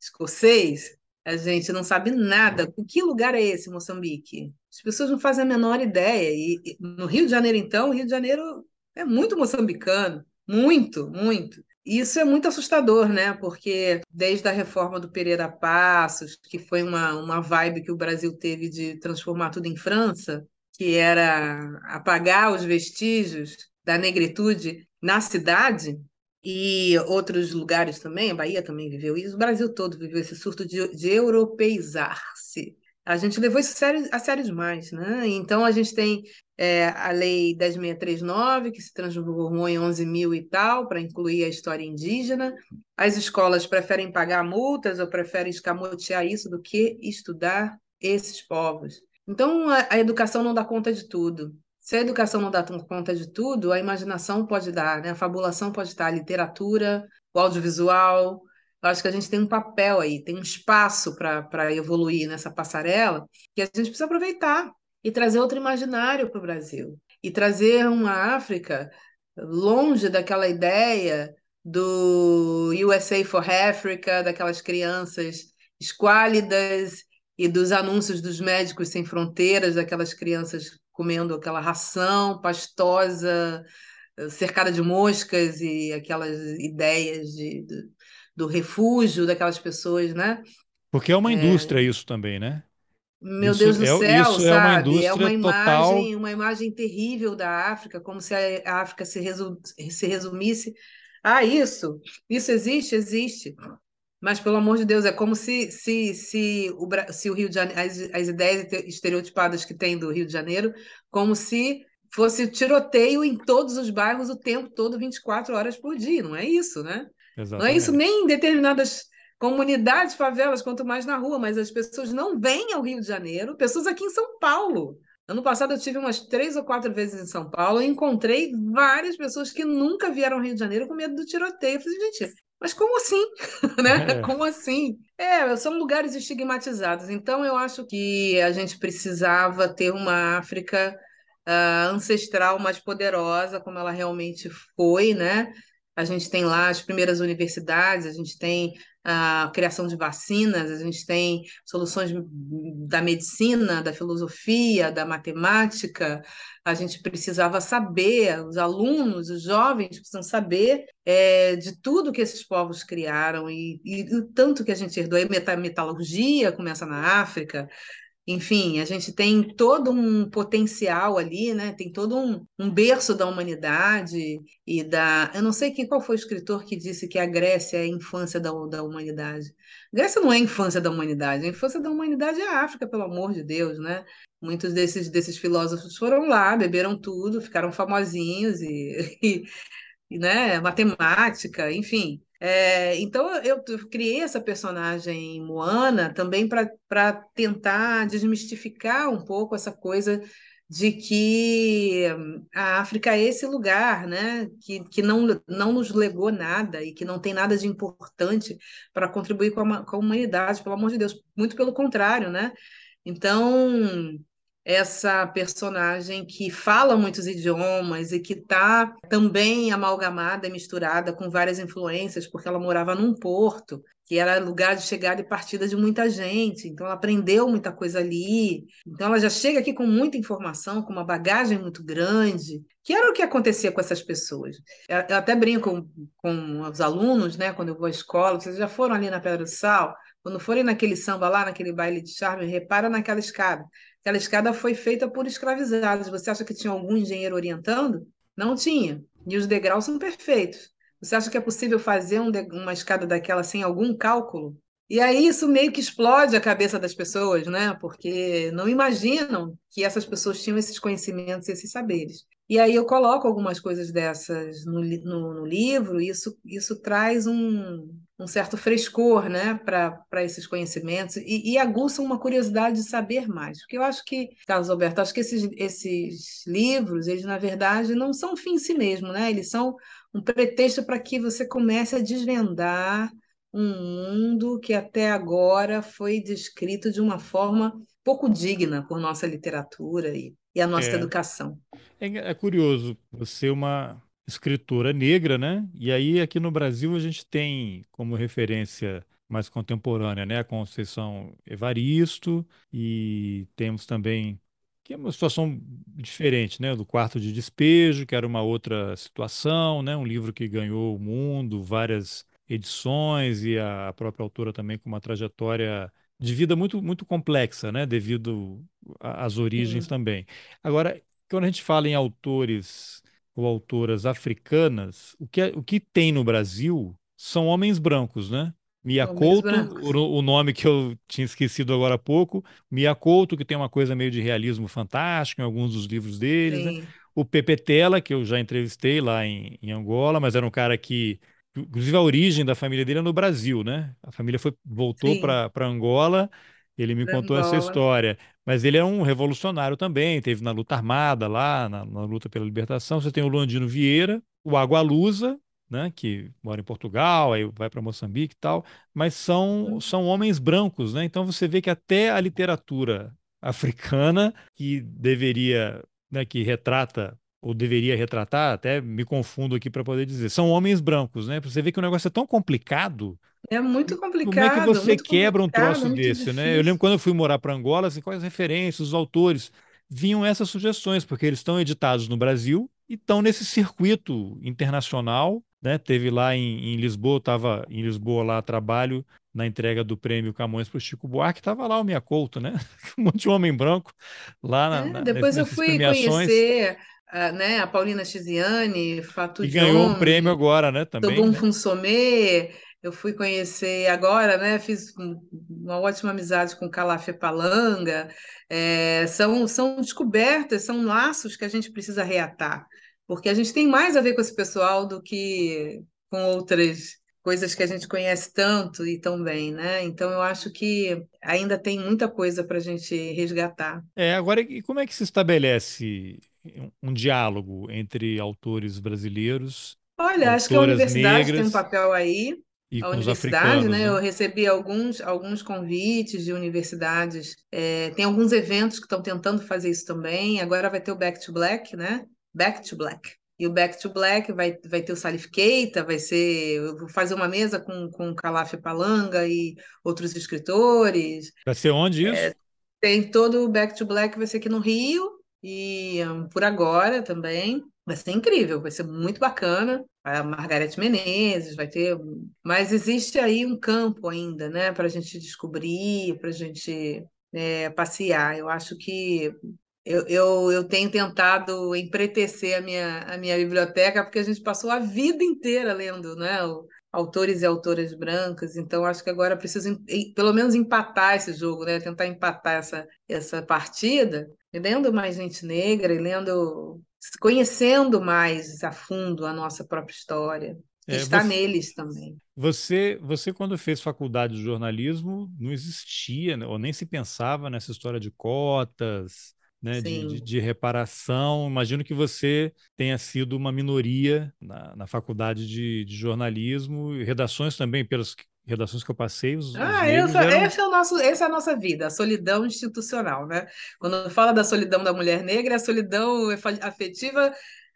escocês. A gente não sabe nada. Que lugar é esse, Moçambique? As pessoas não fazem a menor ideia. E no Rio de Janeiro, então, o Rio de Janeiro é muito moçambicano, muito, muito. Isso é muito assustador, né? Porque desde a reforma do Pereira Passos, que foi uma, uma vibe que o Brasil teve de transformar tudo em França, que era apagar os vestígios da negritude na cidade, e outros lugares também, a Bahia também viveu isso, o Brasil todo viveu esse surto de, de europeizar-se a gente levou isso a sério, a sério demais, né? Então, a gente tem é, a Lei 10.639, que se transformou em 11 mil e tal, para incluir a história indígena. As escolas preferem pagar multas ou preferem escamotear isso do que estudar esses povos. Então, a, a educação não dá conta de tudo. Se a educação não dá conta de tudo, a imaginação pode dar, né? a fabulação pode estar, a literatura, o audiovisual, eu acho que a gente tem um papel aí, tem um espaço para evoluir nessa passarela que a gente precisa aproveitar e trazer outro imaginário para o Brasil. E trazer uma África longe daquela ideia do USA for Africa, daquelas crianças esquálidas e dos anúncios dos médicos sem fronteiras, daquelas crianças comendo aquela ração pastosa, cercada de moscas e aquelas ideias de, de do refúgio daquelas pessoas, né? Porque é uma indústria é... isso também, né? Meu isso Deus do é, céu, isso sabe? É é uma imagem, total... uma imagem terrível da África, como se a África se, resu... se resumisse. Ah, isso, isso existe, existe. Mas, pelo amor de Deus, é como se, se, se, o, se o Rio de Janeiro, as, as ideias estereotipadas que tem do Rio de Janeiro, como se fosse tiroteio em todos os bairros o tempo todo, 24 horas por dia. Não é isso, né? Exatamente. Não é isso nem em determinadas comunidades, favelas, quanto mais na rua, mas as pessoas não vêm ao Rio de Janeiro, pessoas aqui em São Paulo. Ano passado eu tive umas três ou quatro vezes em São Paulo e encontrei várias pessoas que nunca vieram ao Rio de Janeiro com medo do tiroteio. Eu falei, gente, mas como assim? [laughs] né? É. Como assim? É, são lugares estigmatizados. Então eu acho que a gente precisava ter uma África uh, ancestral mais poderosa, como ela realmente foi, né? A gente tem lá as primeiras universidades, a gente tem a criação de vacinas, a gente tem soluções da medicina, da filosofia, da matemática. A gente precisava saber, os alunos, os jovens precisam saber é, de tudo que esses povos criaram e, e, tanto que a gente herdou. A metalurgia começa na África, enfim, a gente tem todo um potencial ali, né? Tem todo um, um berço da humanidade e da. Eu não sei quem, qual foi o escritor que disse que a Grécia é a infância da, da humanidade. Grécia não é a infância da humanidade, a infância da humanidade é a África, pelo amor de Deus, né? Muitos desses, desses filósofos foram lá, beberam tudo, ficaram famosinhos e, [laughs] e, e né? matemática, enfim. É, então eu, criei essa personagem Moana também para tentar desmistificar um pouco essa coisa de que a África é esse lugar, né, que, que não, não nos legou nada e que não tem nada de importante para contribuir com a, com a humanidade, pelo amor de Deus, muito pelo contrário, né? Então, essa personagem que fala muitos idiomas e que está também amalgamada misturada com várias influências, porque ela morava num porto, que era lugar de chegada e partida de muita gente, então ela aprendeu muita coisa ali. Então ela já chega aqui com muita informação, com uma bagagem muito grande, que era o que acontecia com essas pessoas. Eu até brinco com os alunos, né, quando eu vou à escola, vocês já foram ali na Pedra do Sal, quando forem naquele samba lá, naquele baile de charme, repara naquela escada. Aquela escada foi feita por escravizados. Você acha que tinha algum engenheiro orientando? Não tinha. E os degraus são perfeitos. Você acha que é possível fazer um uma escada daquela sem algum cálculo? E aí isso meio que explode a cabeça das pessoas, né? Porque não imaginam que essas pessoas tinham esses conhecimentos, esses saberes. E aí eu coloco algumas coisas dessas no, no, no livro, e isso, isso traz um, um certo frescor né, para esses conhecimentos e, e, aguça uma curiosidade de saber mais. Porque eu acho que, Carlos Alberto, acho que esses, esses livros, eles na verdade não são fim em si mesmo, né? eles são um pretexto para que você comece a desvendar um mundo que até agora foi descrito de uma forma pouco digna por nossa literatura e, e a nossa é. educação. É, é curioso, você é uma escritora negra, né? E aí aqui no Brasil a gente tem como referência mais contemporânea, né, a Conceição Evaristo e temos também que é uma situação diferente, né, do Quarto de Despejo, que era uma outra situação, né, um livro que ganhou o mundo, várias edições e a própria autora também com uma trajetória de vida muito muito complexa, né, devido às origens Sim. também. Agora, quando a gente fala em autores ou autoras africanas, o que, é, o que tem no Brasil são homens brancos, né? Mia Couto, o, o, nome que eu tinha esquecido agora há pouco, Mia Couto, que tem uma coisa meio de realismo fantástico em alguns dos livros deles, né? O Pepe Tela, que eu já entrevistei lá em, em Angola, mas era um cara que, inclusive a origem da família dele é no Brasil, né? A família foi, voltou para Angola ele me contou essa história. Mas ele é um revolucionário também, teve na luta armada lá, na, na luta pela libertação. Você tem o Luandino Vieira, o Agualusa, né, que mora em Portugal, aí vai para Moçambique e tal, mas são, são homens brancos, né? Então você vê que até a literatura africana, que deveria, né, que retrata ou deveria retratar, até me confundo aqui para poder dizer, são homens brancos, né? Você vê que o negócio é tão complicado. É muito complicado. Como é que você quebra um troço desse, difícil. né? Eu lembro quando eu fui morar para Angola, assim, quais referências, os autores, vinham essas sugestões, porque eles estão editados no Brasil e estão nesse circuito internacional, né? Teve lá em, em Lisboa, estava em Lisboa lá trabalho na entrega do prêmio Camões para o Chico Buarque, estava lá o Minha Couto, né? [laughs] um monte de homem branco lá na, é, Depois eu fui conhecer a, né, a Paulina Chiziane, Fato E ganhou um prêmio agora, né, também. Tobun né? Funsomé, eu fui conhecer agora, né, fiz uma ótima amizade com Calafé Palanga, é, são, são descobertas, são laços que a gente precisa reatar, porque a gente tem mais a ver com esse pessoal do que com outras coisas que a gente conhece tanto e tão bem, né? Então eu acho que ainda tem muita coisa para a gente resgatar. É, agora, e como é que se estabelece um, diálogo entre autores brasileiros? Olha, acho que a universidade tem um papel aí. E a universidade, né? né? Eu recebi alguns, alguns convites de universidades. É, tem alguns eventos que estão tentando fazer isso também. Agora vai ter o Back to Black, né? Back to Black. E o Back to Black vai, vai ter o Salif Keita, vai ser. Eu vou fazer uma mesa com, com Calaf Palanga e outros escritores. Vai ser onde isso? É, tem todo o Back to Black, vai ser aqui no Rio, e um, por agora também. Vai ser incrível, vai ser muito bacana. A Margarete Menezes vai ter. Mas existe aí um campo ainda, né, para a gente descobrir, para a gente é, passear. Eu acho que eu, eu, eu tenho tentado empretecer a minha, a minha biblioteca, porque a gente passou a vida inteira lendo né, o, autores e autoras brancas, então acho que agora preciso pelo menos empatar esse jogo, né? tentar empatar essa, essa partida, lendo mais gente negra e lendo conhecendo mais a fundo a nossa própria história. É, está você, neles também. Você, você, quando fez faculdade de jornalismo, não existia, né, ou nem se pensava nessa história de cotas, né, de, de, reparação. Imagino que você tenha sido uma minoria na, na faculdade de, de jornalismo, e redações também, pelas redações que eu passei, os, ah, os essa, eram... é o nosso, essa é a nossa vida, a solidão institucional, né? Quando fala da solidão da mulher negra, a solidão afetiva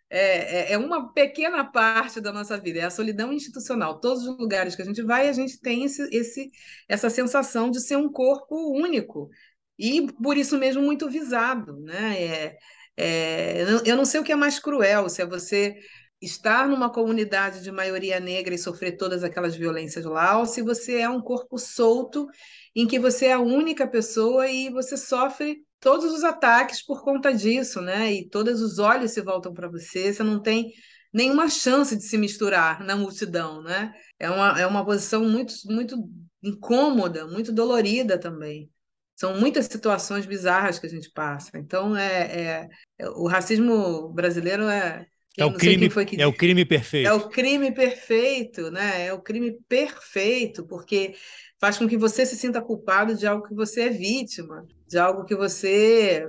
é, é, é, uma pequena parte da nossa vida, é a solidão institucional. Todos os lugares que a gente vai, a gente tem esse, esse, essa sensação de ser um corpo único e por isso mesmo muito visado, né? É, é, eu não sei o que é mais cruel, se é você estar numa comunidade de maioria negra e sofrer todas aquelas violências lá, ou se você é um corpo solto em que você é a única pessoa e você sofre todos os ataques por conta disso, né? E todos os olhos se voltam para você, você não tem nenhuma chance de se misturar na multidão, né? É uma, é uma posição muito, muito incômoda, muito dolorida também. São muitas situações bizarras que a gente passa. Então, é, é o racismo brasileiro é é o crime, que... é o crime perfeito. É o crime perfeito, né? É o crime perfeito, porque faz com que você se sinta culpado de algo que você é vítima, de algo que você.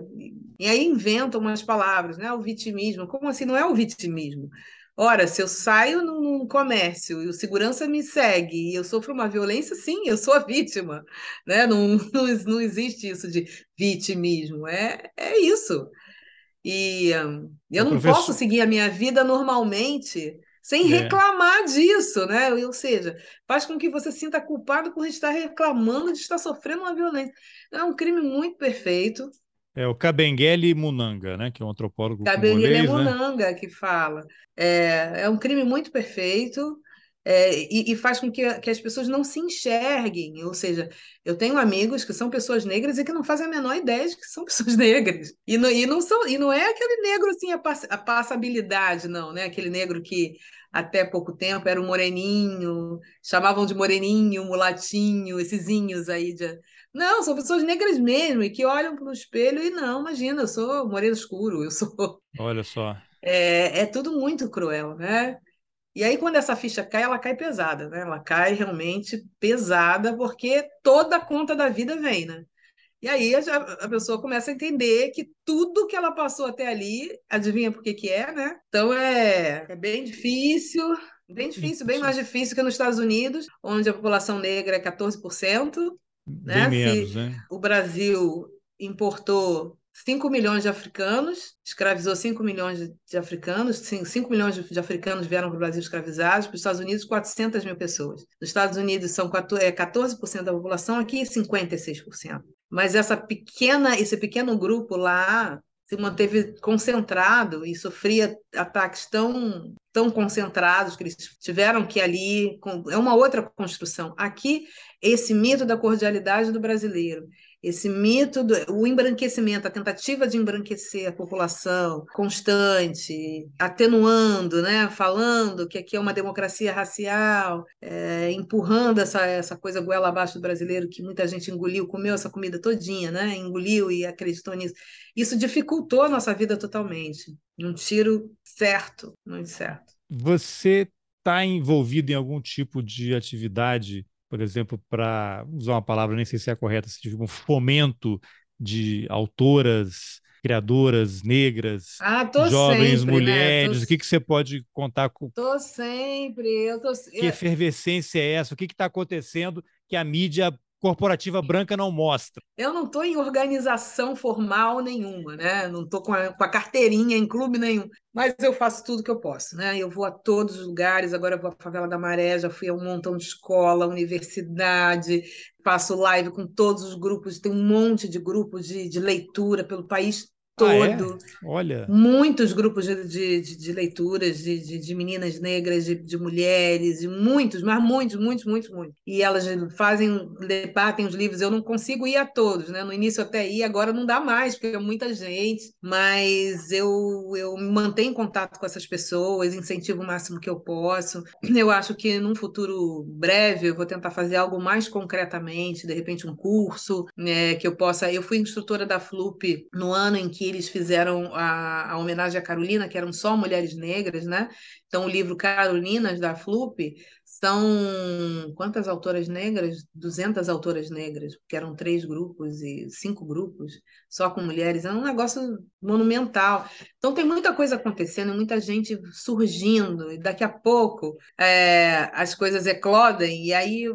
E aí inventam umas palavras, né? O vitimismo. Como assim? Não é o vitimismo. Ora, se eu saio num comércio e o segurança me segue e eu sofro uma violência, sim, eu sou a vítima. Né? Não, [laughs] não, não existe isso de vitimismo. É, é isso. E eu não professor... posso seguir a minha vida normalmente sem é. reclamar disso, né? Ou seja, faz com que você sinta culpado por estar reclamando de estar sofrendo uma violência. É um crime muito perfeito. É o Kabengele Munanga, né? Que é um antropólogo Kabengele Munanga né? que fala. É, é um crime muito perfeito é, e, e, faz com que, que, as pessoas não se enxerguem. Ou seja, eu tenho amigos que são pessoas negras e que não fazem a menor ideia de que são [laughs] pessoas negras. E não, e não, são, e não é aquele negro assim, a, pass, a passabilidade, não, né? Aquele negro que até pouco tempo era um moreninho, chamavam de moreninho, mulatinho, essesinhos aí de. Não, são pessoas negras mesmo e que olham para o espelho e não, imagina, eu sou moreno escuro, eu sou. Olha só. [laughs] É, é tudo muito cruel, né? E aí, quando essa ficha cai, ela cai pesada, né? Ela cai realmente pesada, porque toda a conta da vida vem, né? E aí a, a, pessoa começa a entender que tudo que ela passou até ali, adivinha por que que é, né? Então é, é bem difícil, bem difícil, bem mais difícil que nos Estados Unidos, onde a população negra é 14%. Né? menos, né? O Brasil importou 5 milhões de africanos, escravizou 5 milhões de africanos, 5 milhões de africanos vieram para o Brasil escravizados, para os Estados Unidos 400 mil pessoas. Nos Estados Unidos são 14% da população, aqui 56%. Mas essa pequena, esse pequeno grupo lá se manteve concentrado e sofria ataques tão, tão concentrados que eles tiveram que ali é uma outra construção. Aqui esse mito da cordialidade do brasileiro, esse mito do o embranquecimento, a tentativa de embranquecer a população constante, atenuando, né, falando que aqui é uma democracia racial, é, empurrando essa, essa coisa goela abaixo do brasileiro que muita gente engoliu, comeu essa comida todinha, né, engoliu e acreditou nisso. Isso dificultou a nossa vida totalmente. Um tiro certo, muito certo. Você está envolvido em algum tipo de atividade, por exemplo, para usar uma palavra, nem sei se é correta, tipo um fomento de autoras, criadoras negras, ah, jovens sempre, mulheres? Né? Tô... O que, que você pode contar? Com... Tô sempre. Eu tô... Que efervescência é essa? O que está acontecendo que a mídia corporativa branca não mostra. Eu não estou em organização formal nenhuma, né? Não estou com, com, a carteirinha em clube nenhum, mas eu faço tudo que eu posso, né? Eu vou a todos os lugares, agora eu vou à Favela da Maré, já fui a um montão de escola, universidade, faço live com todos os grupos, tem um monte de grupos de, de leitura pelo país todo. Ah, é? Olha. Muitos grupos de, de, de leituras de, de, de, meninas negras, de, de mulheres, e muitos, mas muitos, muitos, muitos, muitos. E elas fazem, debatem os livros. Eu não consigo ir a todos, né? No início até ia, agora não dá mais, porque é muita gente. Mas eu, eu me mantenho em contato com essas pessoas, incentivo o máximo que eu posso. Eu acho que num futuro breve eu vou tentar fazer algo mais concretamente, de repente um curso, né, que eu possa. Eu fui instrutora da FLUP no ano em que eles fizeram a, a, homenagem a Carolina, que eram só mulheres negras, né? Então, o livro Carolinas, da Flup, são quantas autoras negras? 200 autoras negras, porque eram três grupos e cinco grupos, só com mulheres. É um negócio monumental. Então, tem muita coisa acontecendo, muita gente surgindo, e daqui a pouco é, as coisas eclodem, e aí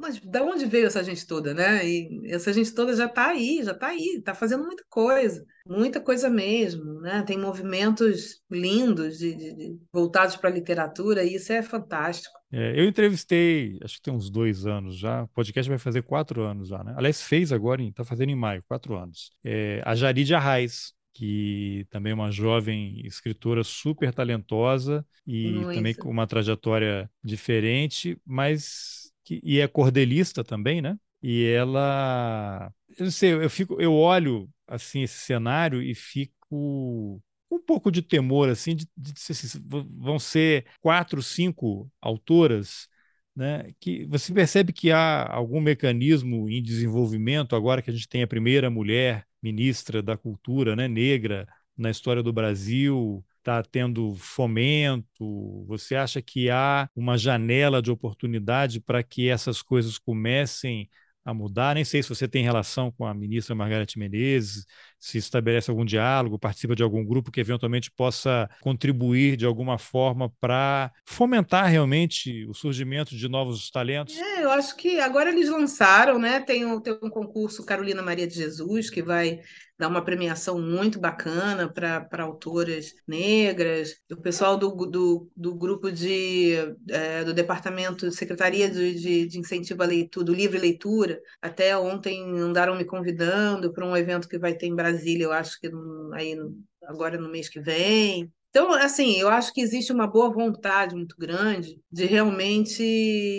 mas da onde veio essa gente toda, né? E essa gente toda já está aí, já está aí, está fazendo muita coisa, muita coisa mesmo, né? Tem movimentos lindos de, de, voltados para a literatura e isso é fantástico. É, eu entrevistei, acho que tem uns dois anos já, o podcast vai fazer quatro anos já, né? Aliás, fez agora, está fazendo em maio, quatro anos. É, a Jarid Arraes, que também é uma jovem escritora super talentosa e Muito. também com uma trajetória diferente, mas que, e é cordelista também, né? E ela, eu não sei, eu fico, eu olho assim esse cenário e fico um pouco de temor assim de, de, de assim, vão ser quatro, cinco autoras, né? Que você percebe que há algum mecanismo em desenvolvimento agora que a gente tem a primeira mulher ministra da cultura, né, negra na história do Brasil está tendo fomento? Você acha que há uma janela de oportunidade para que essas coisas comecem a mudar? Nem sei se você tem relação com a ministra Margarete Menezes, se estabelece algum diálogo, participa de algum grupo que eventualmente possa contribuir de alguma forma para fomentar realmente o surgimento de novos talentos? É, eu acho que agora eles lançaram, né? Tem um, tem um concurso Carolina Maria de Jesus que vai dar uma premiação muito bacana para autoras negras. O pessoal do, do, do grupo de, é, do departamento, Secretaria de, de, de, Incentivo à Leitura, do Livre Leitura, até ontem andaram me convidando para um evento que vai ter em Brasília, eu acho que aí agora no mês que vem. Então, assim, eu acho que existe uma boa vontade muito grande de realmente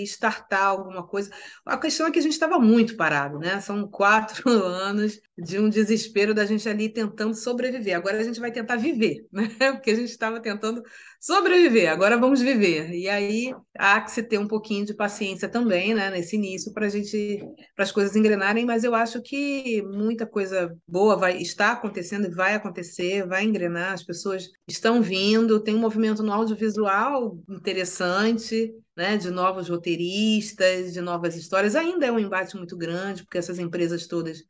startar alguma coisa. A questão é que a gente estava muito parado, né? São quatro [laughs] anos de um desespero da gente ali tentando sobreviver. Agora a gente vai tentar viver, [laughs] né? Porque a gente estava tentando sobreviver, agora vamos viver. E aí há que se ter um pouquinho de paciência também, né? Nesse início, para a gente, para as coisas engrenarem, mas eu acho que muita coisa boa vai estar acontecendo e vai acontecer, vai engrenar, as pessoas estão vindo, tem um movimento no audiovisual interessante, né, de novos roteiristas, de novas histórias. Ainda é um embate muito grande, porque essas empresas todas,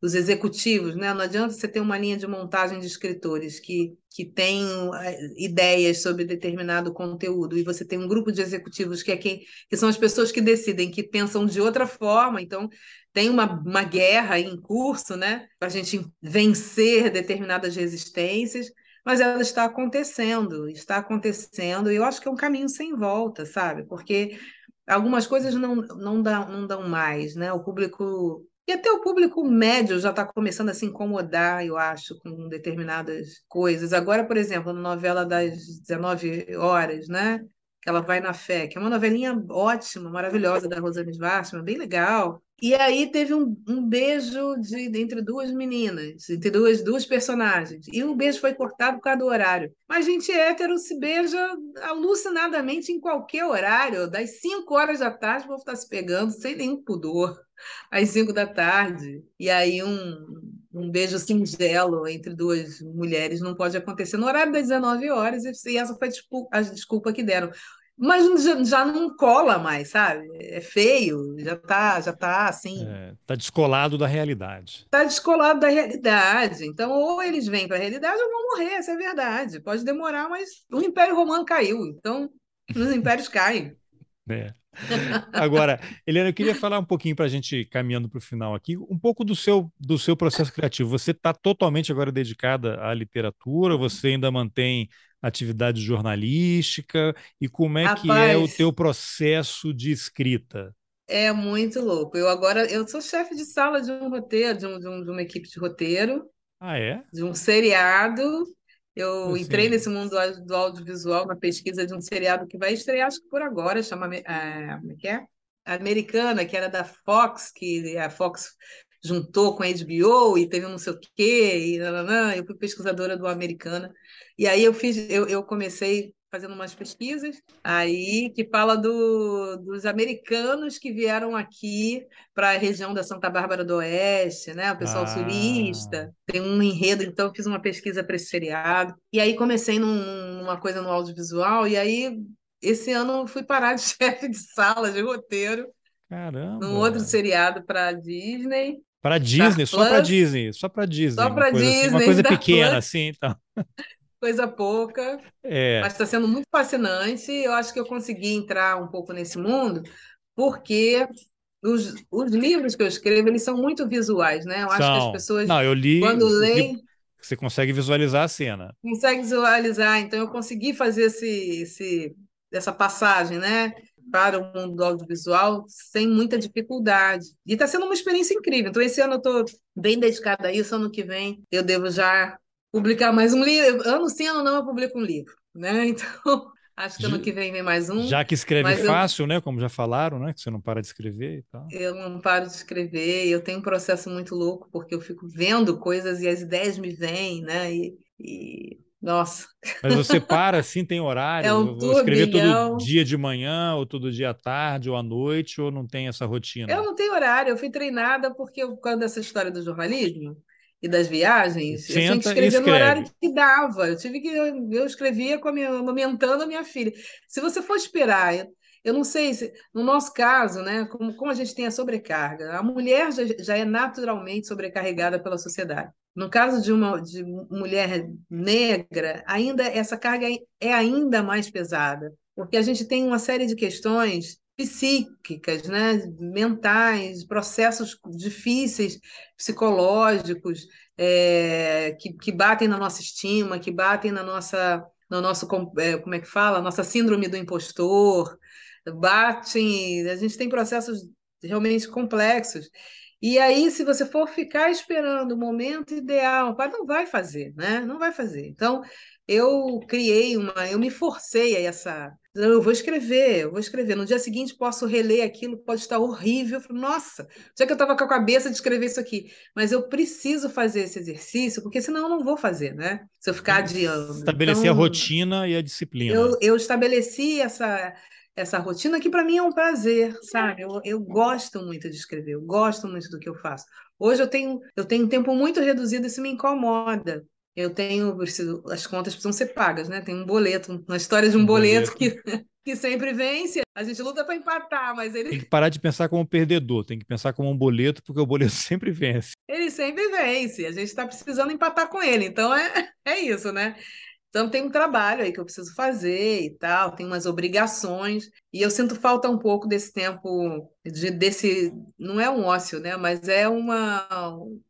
os executivos, né, não adianta você ter uma linha de montagem de escritores que, que tem eh, ideias sobre determinado conteúdo, e você tem um grupo de executivos que, é quem, que são as pessoas que decidem, que pensam de outra forma, então tem uma, uma guerra em curso, né, para a gente vencer determinadas resistências mas ela está acontecendo, está acontecendo, e eu acho que é um caminho sem volta, sabe? Porque algumas coisas não, não, dão, não dão mais, né? O público. E até o público médio já está começando a se incomodar, eu acho, com determinadas coisas. Agora, por exemplo, na novela das 19 horas, né? Que ela vai na fé, que é uma novelinha ótima, maravilhosa da Rosane Schwarzman, bem legal. E aí teve um, um beijo de, de, entre duas meninas, entre duas, duas personagens. E o beijo foi cortado por causa do horário. Mas gente hétero se beija alucinadamente em qualquer horário. Das 5 horas da tarde, o povo está se pegando sem nenhum pudor. [laughs] Às 5 da tarde. E aí um, um beijo singelo entre duas mulheres não pode acontecer no horário das 19 horas. E essa foi a desculpa que deram. Mas já, já não cola mais, sabe? É feio, já tá, já tá assim. É, tá descolado da realidade. Tá descolado da realidade. Então, ou eles vêm para a realidade ou vão morrer, essa é a verdade. Pode demorar, mas o Império Romano caiu, então os impérios caem. [laughs] É. Agora, Helena, eu queria falar um pouquinho para a gente caminhando para o final aqui, um pouco do seu, do seu processo criativo. Você está totalmente agora dedicada à literatura, você ainda mantém atividade jornalística e como é Rapaz, que é o teu processo de escrita? É muito louco. Eu agora eu sou chefe de sala de um roteiro, de, um, de, um, de uma equipe de roteiro. Ah, é? De um seriado. Eu assim. entrei nesse mundo do audiovisual na pesquisa de um seriado que vai estrear, acho que por agora, chama uh, como é que é? Americana, que era da Fox, que a Fox juntou com a HBO e teve um não sei o quê, e nananã, eu fui pesquisadora do Americana. E aí eu fiz, eu, eu comecei fazendo umas pesquisas aí que fala do, dos americanos que vieram aqui para a região da Santa Bárbara do Oeste, né? O pessoal ah. sulista. Tem um enredo, então eu fiz uma pesquisa para esse seriado. E aí comecei num, numa coisa no audiovisual, e aí esse ano fui parar de [laughs] chefe de sala, de roteiro. Caramba! Num outro seriado para Disney. Para Disney, só para Disney, só para Disney. Só para Disney. Assim, uma coisa pequena, Plus. assim, então. [laughs] Coisa pouca, é. mas está sendo muito fascinante. Eu acho que eu consegui entrar um pouco nesse mundo, porque os, os livros que eu escrevo, eles são muito visuais, né? Eu são. acho que as pessoas, Não, eu li, quando leem... Você consegue visualizar a cena. Consegue visualizar, então eu consegui fazer esse, esse, essa passagem, né? Para o mundo do audiovisual sem muita dificuldade. E está sendo uma experiência incrível. Então, esse ano eu estou bem dedicada a isso. Ano que vem eu devo já publicar mais um livro. Ano sim, ano não, eu publico um livro. Né? [laughs] Então, acho que ano que vem vem mais um. Já que escreve fácil, eu... né? Como já falaram, né? Que você não para de escrever e tal. Eu não paro de escrever. Eu tenho um processo muito louco, porque eu fico vendo coisas e as ideias me vêm, né? E, e nossa. Mas você [laughs] para assim, tem horário? É um Vou escrever todo dia de manhã, ou todo dia à tarde, ou à noite, ou não tem essa rotina? Eu não tenho horário, eu fui treinada porque eu, quando essa história do jornalismo e das viagens, Senta eu tinha que escrever no horário que dava. Eu tive que eu, eu escrevia com a minha, amamentando a minha filha. Se você for esperar eu não sei se, no nosso caso, né, como, como a gente tem a sobrecarga, a mulher já, já é naturalmente sobrecarregada pela sociedade. No caso de uma de mulher negra, ainda essa carga é ainda mais pesada, porque a gente tem uma série de questões psíquicas, né, mentais, processos difíceis psicológicos é, que, que batem na nossa estima, que batem na nossa no nosso é, como é que fala, nossa síndrome do impostor, batem, a gente tem processos realmente complexos. E aí, se você for ficar esperando o momento ideal, não vai fazer, né? Não vai fazer. Então, eu criei uma, eu me forcei a essa. Eu vou escrever, eu vou escrever. No dia seguinte posso reler aquilo, pode estar horrível. Nossa, já que eu estava com a cabeça de escrever isso aqui, mas eu preciso fazer esse exercício, porque senão eu não vou fazer, né? Se eu ficar adiando. Estabelecer então, a rotina e a disciplina. Eu, eu estabeleci essa, essa rotina que para mim é um prazer, sabe? Eu, eu gosto muito de escrever, eu gosto muito do que eu faço. Hoje eu tenho eu tenho um tempo muito reduzido, isso me incomoda. Eu tenho preciso, as contas precisam ser pagas, né? Tem um boleto, uma história de um, um boleto, boleto, que [laughs] que sempre vence. A gente luta para empatar, mas ele tem que parar de pensar como um perdedor, tem que pensar como um boleto, porque o boleto [laughs] sempre vence. Ele sempre vence. A gente está precisando empatar com ele, então é é isso, né? Então tem um trabalho aí que eu preciso fazer e tal, tem umas obrigações, e eu sinto falta um pouco desse tempo, de, desse, não é um ócio, né? Mas é uma,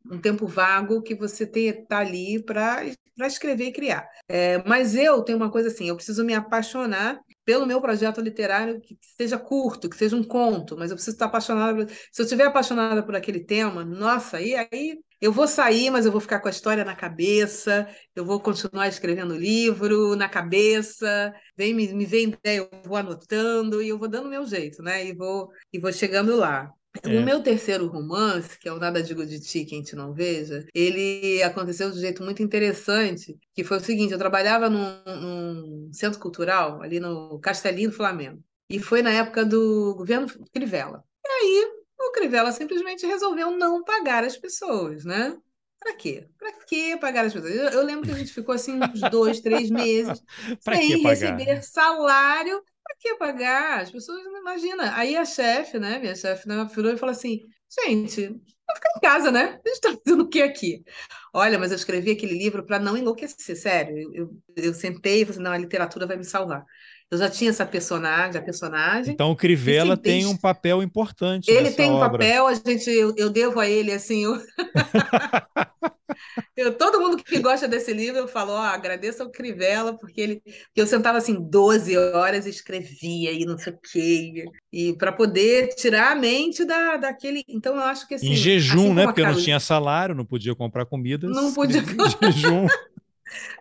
um tempo vago que você tem tá ali para escrever e criar. É, mas eu tenho uma coisa assim, eu preciso me apaixonar pelo meu projeto literário que seja curto, que seja um conto, mas eu preciso estar apaixonada. Se eu estiver apaixonada por aquele tema, nossa, aí, aí eu vou sair, mas eu vou ficar com a história na cabeça, eu vou continuar escrevendo livro na cabeça, vem me, me vem ideia, eu vou anotando e eu vou dando o meu jeito, né? E vou, e vou chegando lá. É. O meu terceiro romance, que é o Nada Digo de Ti, que a gente não veja, ele aconteceu de um jeito muito interessante, que foi o seguinte, eu trabalhava num, num centro cultural, ali no Castelinho do Flamengo, e foi na época do governo Crivella. E aí, o Crivella simplesmente resolveu não pagar as pessoas, né? Para quê? Para que pagar as pessoas? Eu, eu, lembro que a gente ficou assim uns dois, três [laughs] meses sem receber salário. Para que pagar? As pessoas não imaginam. Aí a chefe, né, minha chefe, né, virou e falou assim: gente, vou ficar em casa, né? A gente está fazendo o que aqui? Olha, mas eu escrevi aquele livro para não enlouquecer, sério. Eu, eu, eu sentei e falei assim: não, a literatura vai me salvar. Eu já tinha essa personagem, a personagem. Então o Crivella tem um papel importante. Ele tem um obra. papel, a gente, eu, eu devo a ele assim. Eu... [laughs] eu, todo mundo que gosta desse livro, eu falo, ó, agradeço ao Crivella, porque ele. Porque eu sentava assim 12 horas e escrevia e não sei o quê. E para poder tirar a mente da, daquele. Então eu acho que assim. Em jejum, assim né? Porque eu não tinha salário, não podia comprar comida. Não podia. [laughs] Em jejum. [laughs]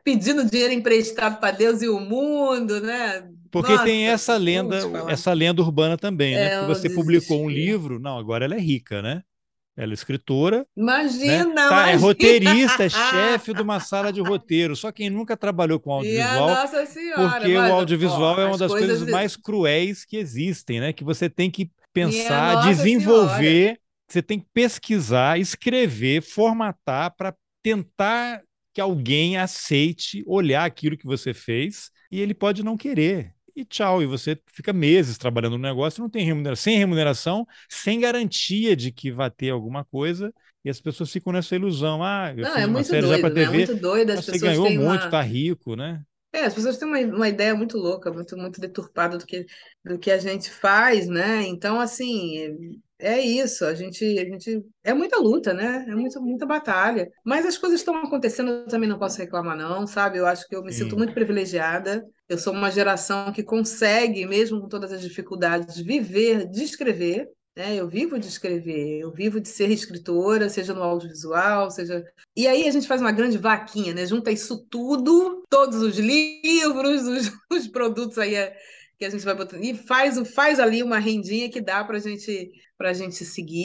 pedindo dinheiro emprestado para Deus e o mundo, né? Porque Nossa, tem essa lenda, essa lenda urbana também, né? É, Porque você publicou um livro, não, agora ela é rica, né? Ela é escritora. Imagina, né? tá, imagina. É roteirista, é [laughs] chefe de uma sala de roteiro. Só quem nunca trabalhou com audiovisual. Nossa Senhora, porque mas, o audiovisual ó, é uma das coisas, coisas mais cruéis que existem, né? Que você tem que pensar, desenvolver, senhora. você tem que pesquisar, escrever, formatar para tentar que alguém aceite olhar aquilo que você fez e ele pode não querer. E tchau, e você fica meses trabalhando no negócio, não tem remuneração, sem remuneração, sem garantia de que vai ter alguma coisa, e as pessoas ficam nessa ilusão. Ah, eu não, fiz é uma série doido, já para TV, né? é muito doido, as você ganhou muito, uma... tá rico, né? É, as pessoas têm uma, uma ideia muito louca, muito, muito deturpada do que, do que a gente faz, né? Então, assim, é isso, a gente, a gente é muita luta, né? É muito, muita batalha. Mas as coisas estão acontecendo, eu também não posso reclamar, não, sabe? Eu acho que eu me Sim. sinto muito privilegiada. Eu sou uma geração que consegue, mesmo com todas as dificuldades, viver de escrever. Né? Eu vivo de escrever, eu vivo de ser escritora, seja no audiovisual, seja. E aí a gente faz uma grande vaquinha, né? Junta isso tudo, todos os livros, [laughs] os, os produtos aí que a gente vai botando e faz, faz ali uma rendinha que dá para gente, a gente seguir,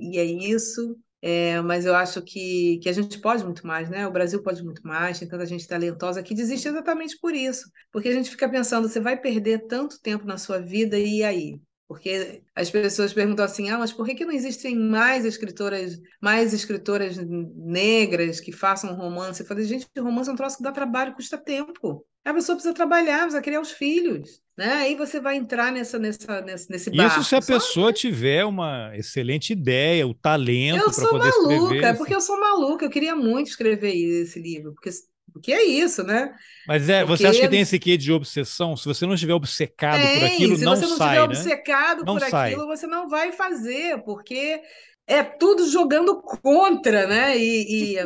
e, e é isso. É, mas eu acho que, que a gente pode muito mais, né? O Brasil pode muito mais, tem tanta gente talentosa que desiste exatamente por isso. Porque a gente fica pensando, você vai perder tanto tempo na sua vida e aí? Porque as pessoas perguntam assim, ah, mas por que, que não existem mais escritoras, mais escritoras negras que façam romance? Eu falei, gente, romance é um troço que dá trabalho, custa tempo. A pessoa precisa trabalhar, precisa criar os filhos. Né? Aí você vai entrar nessa, nessa, nesse, nesse barco. Isso se a pessoa tiver uma excelente ideia, o talento para poder maluca, escrever. É porque eu sou maluca, eu queria muito escrever esse livro, porque porque é isso, né? Mas é, Porque... você acha que tem esse quê de obsessão? Se você não estiver obcecado tem, por aquilo, não sai, Se você não estiver né? obcecado não por sai. aquilo, você não vai fazer, porque é tudo jogando contra, né? E, e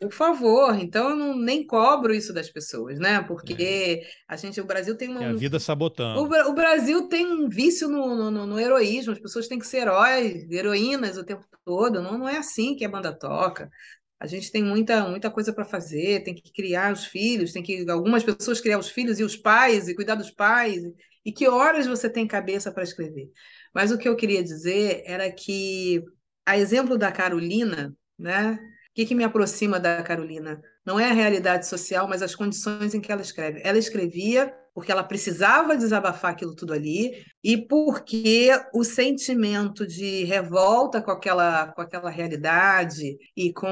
por favor, então eu não, nem cobro isso das pessoas, né? Porque é. a gente, o Brasil tem uma. É a vida sabotando. O, o, Brasil tem um vício no, no, no, heroísmo, as pessoas têm que ser heróis, heroínas o tempo todo. Não, não é assim que a banda toca. A gente tem muita, muita coisa para fazer, tem que criar os filhos, tem que algumas pessoas criar os filhos e os pais e cuidar dos pais. E que horas você tem cabeça para escrever? Mas o que eu queria dizer era que, a exemplo da Carolina, né? O que, que me aproxima da Carolina? Não é a realidade social, mas as condições em que ela escreve. Ela escrevia porque ela precisava desabafar aquilo tudo ali e porque o sentimento de revolta com aquela, com aquela realidade e com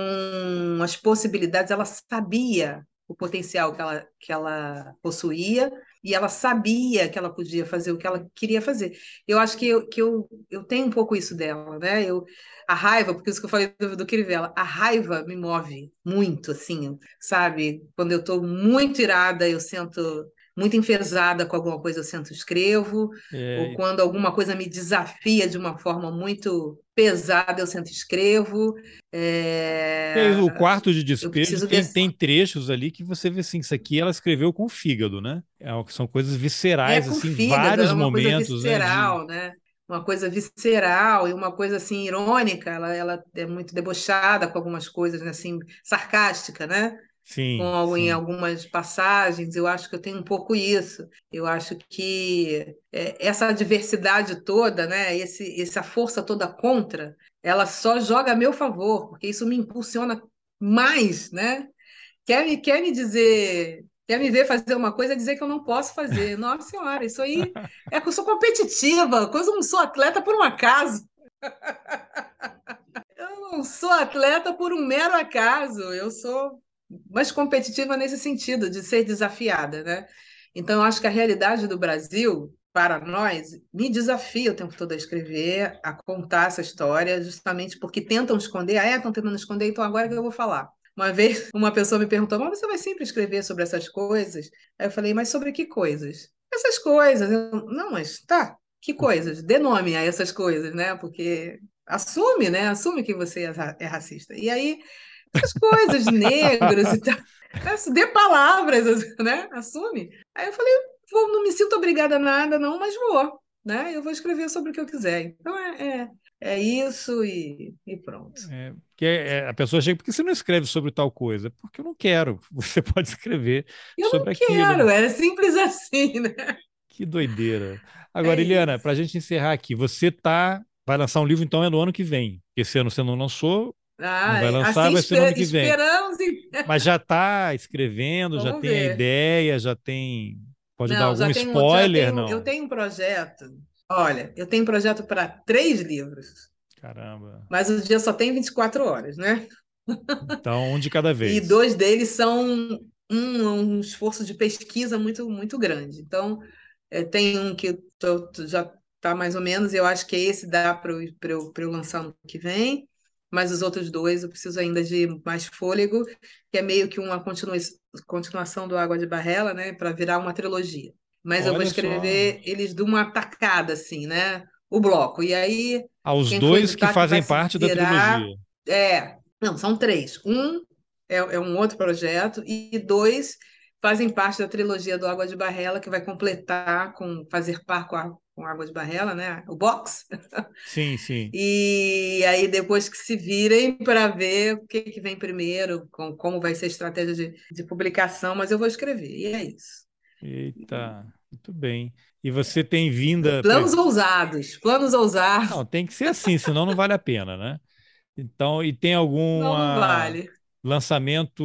as possibilidades, ela sabia o potencial que ela, que ela possuía e ela sabia que ela podia fazer o que ela queria fazer. Eu acho que eu, que eu, eu tenho um pouco isso dela, né? Eu, a raiva, porque isso que eu falei do, do Crivella, a raiva me move muito, assim, sabe? Quando eu estou muito irada, eu sinto muito enfesada com alguma coisa, eu sento escrevo, é. ou quando alguma coisa me desafia de uma forma muito pesada, eu sento escrevo. É... o quarto de despejo tem, tem, trechos ali que você vê assim, isso aqui ela escreveu com o fígado, né? É, são coisas viscerais, é, assim, fígado, vários é uma momentos. Coisa visceral, né? De... né? Uma coisa visceral e uma coisa assim irônica, ela, ela é muito debochada com algumas coisas, né? assim, sarcástica, né? Sim, com, sim. em algumas passagens, eu acho que eu tenho um pouco isso. Eu acho que é, essa diversidade toda, né, esse, essa força toda contra, ela só joga a meu favor, porque isso me impulsiona mais, né? Quer me, quer me dizer, quer me ver fazer uma coisa, dizer que eu não posso fazer. [laughs] Nossa Senhora, isso aí é que eu sou competitiva, coisa eu não sou atleta por um acaso. [laughs] Eu não sou atleta por um mero acaso, eu sou mas competitiva nesse sentido, de ser desafiada, né? Então, eu acho que a realidade do Brasil para nós, me desafia o tempo todo a escrever, a contar essa história, justamente porque tentam esconder, ah, é, estão tentando esconder, então agora que eu vou falar. Uma vez [laughs] uma pessoa me perguntou, mas você vai sempre escrever sobre essas coisas? Aí eu falei, mas sobre que coisas? Essas coisas. Eu, não, mas tá, que coisas? Dê nome a essas coisas, né? Porque assume, né? Assume que você é racista. E aí, essas coisas, negros e tal. Dê palavras, [laughs] né? Assume. Aí eu falei, vou, não me sinto obrigada a nada, não, mas vou. Né? Eu vou escrever sobre o que eu quiser. Então é, é, é isso e, e pronto. É, que é, a pessoa chega, por que você não escreve sobre tal coisa? Porque eu não quero. [laughs] Você pode escrever eu sobre aquilo. Eu não quero, é simples assim, né? Que doideira. Agora, é Eliana, para a gente encerrar aqui, você tá, vai lançar um livro, então é no ano que vem. Esse ano você não lançou, ah, vai lançar, assim, vai ser no ano que vem. Esperamos e... [laughs] Mas já está escrevendo, Vamos já tem a ideia, já tem Pode não, dar algum spoiler, tenho, não? Eu tenho um projeto. Olha, eu tenho um projeto para três livros. Caramba. Mas o dia só tem 24 horas, né? Então, um de cada [laughs] vez. E dois deles são um, um esforço de pesquisa muito, muito grande. Então, é, tem um que tô, já está mais ou menos, eu acho que esse dá para eu, eu, eu lançar no que vem mas os outros dois eu preciso ainda de mais fôlego, que é meio que uma continua continuação do Água de Barrela, né, para virar uma trilogia. Mas Olha eu vou escrever só. eles de uma tacada, assim, né? O bloco. E aí. Aos dois que fazem parte da trilogia. É. Não, são três. Um é, é um outro projeto, e dois fazem parte da trilogia do Água de Barrela, que vai completar com fazer par com a com água de barrela, né? O box. Sim, sim. E aí depois que se virem para ver o que, que vem primeiro, com, como vai ser a estratégia de, de publicação, mas eu vou escrever, e é isso. Eita, muito bem. E você tem vinda. Planos pra... ousados, planos ousados. Não, tem que ser assim, senão não vale a pena, né? Então, e tem. Não, não vale lançamento,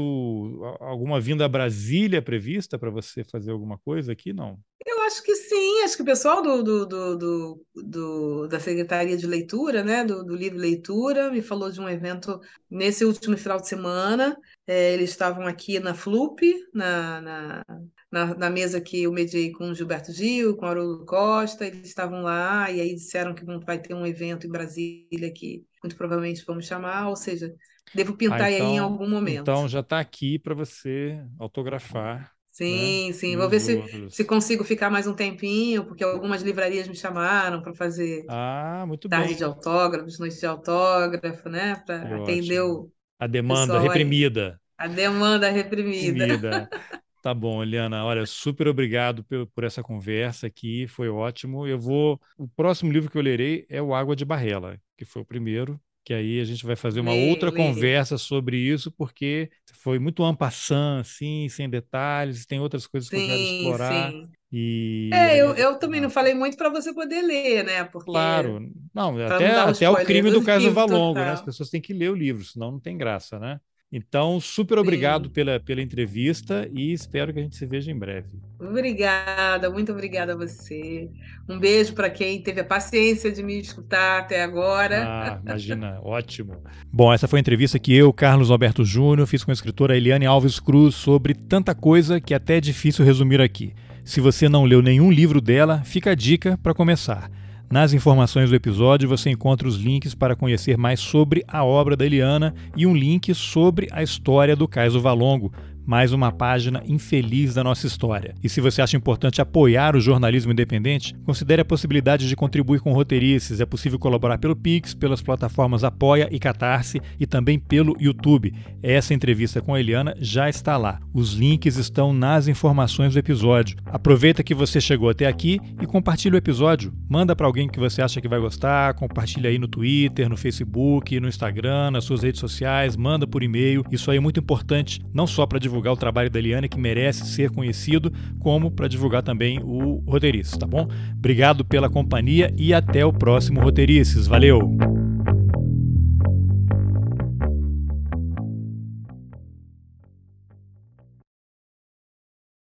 alguma vinda a Brasília prevista para você fazer alguma coisa aqui? Não. Eu acho que sim, acho que o pessoal do, do, do, do, da Secretaria de Leitura, né, do, do Livre Leitura, me falou de um evento nesse último final de semana. É, eles estavam aqui na FLUP, na, na, na, na, mesa que eu mediei com o Gilberto Gil, com o Haroldo Costa, eles estavam lá e aí disseram que vai ter um evento em Brasília que muito provavelmente vamos chamar, ou seja, Devo pintar ah, então, aí em então, algum momento. Então já está aqui para você autografar. Sim, né? sim. Vou ver se, se consigo ficar mais um tempinho, porque algumas livrarias me chamaram para fazer ah, muito tarde bem. de autógrafos, noite de autógrafo, né? Para atender o. A demanda reprimida. Aí. A demanda reprimida. reprimida. [laughs] Tá bom, Eliana. Olha, super obrigado por, por, essa conversa aqui, foi ótimo. Eu vou. O próximo livro que eu lerei é o Água de Barrela, que foi o primeiro que aí a gente vai fazer uma lê, outra lê. conversa sobre isso, porque foi muito ampassant, assim, sem detalhes, tem outras coisas sim, que eu quero explorar. Sim. E é, eu, eu também não falei muito para você poder ler, né? Porque claro, não, até, não até o crime do caso Valongo, né? As pessoas têm que ler o livro, senão não tem graça, né? Então, super obrigado pela, pela entrevista e espero que a gente se veja em breve. Obrigada, muito obrigada a você. Um beijo para quem teve a paciência de me escutar até agora. Ah, [laughs] imagina, ótimo. Bom, essa foi a entrevista que eu, Carlos Alberto Júnior, fiz com a escritora Eliane Alves Cruz sobre tanta coisa que até é difícil resumir aqui. Se você não leu nenhum livro dela, fica a dica para começar. Nas informações do episódio você encontra os links para conhecer mais sobre a obra da Eliana e um link sobre a história do Caiso Valongo, mais uma página infeliz da nossa história. E se você acha importante apoiar o jornalismo independente, considere a possibilidade de contribuir com roteirices. É possível colaborar pelo Pix, pelas plataformas Apoia e Catarse e também pelo YouTube. Essa entrevista com a Eliana já está lá. Os links estão nas informações do episódio. Aproveita que você chegou até aqui e compartilhe o episódio. Manda para alguém que você acha que vai gostar, compartilha aí no Twitter, no Facebook, no Instagram, nas suas redes sociais, manda por e-mail. Isso aí é muito importante, não só para divulgar divulgar o trabalho da Eliane, que merece ser conhecido, como para divulgar também o Roteirices, tá bom? Obrigado pela companhia e até o próximo Roteirices. Valeu!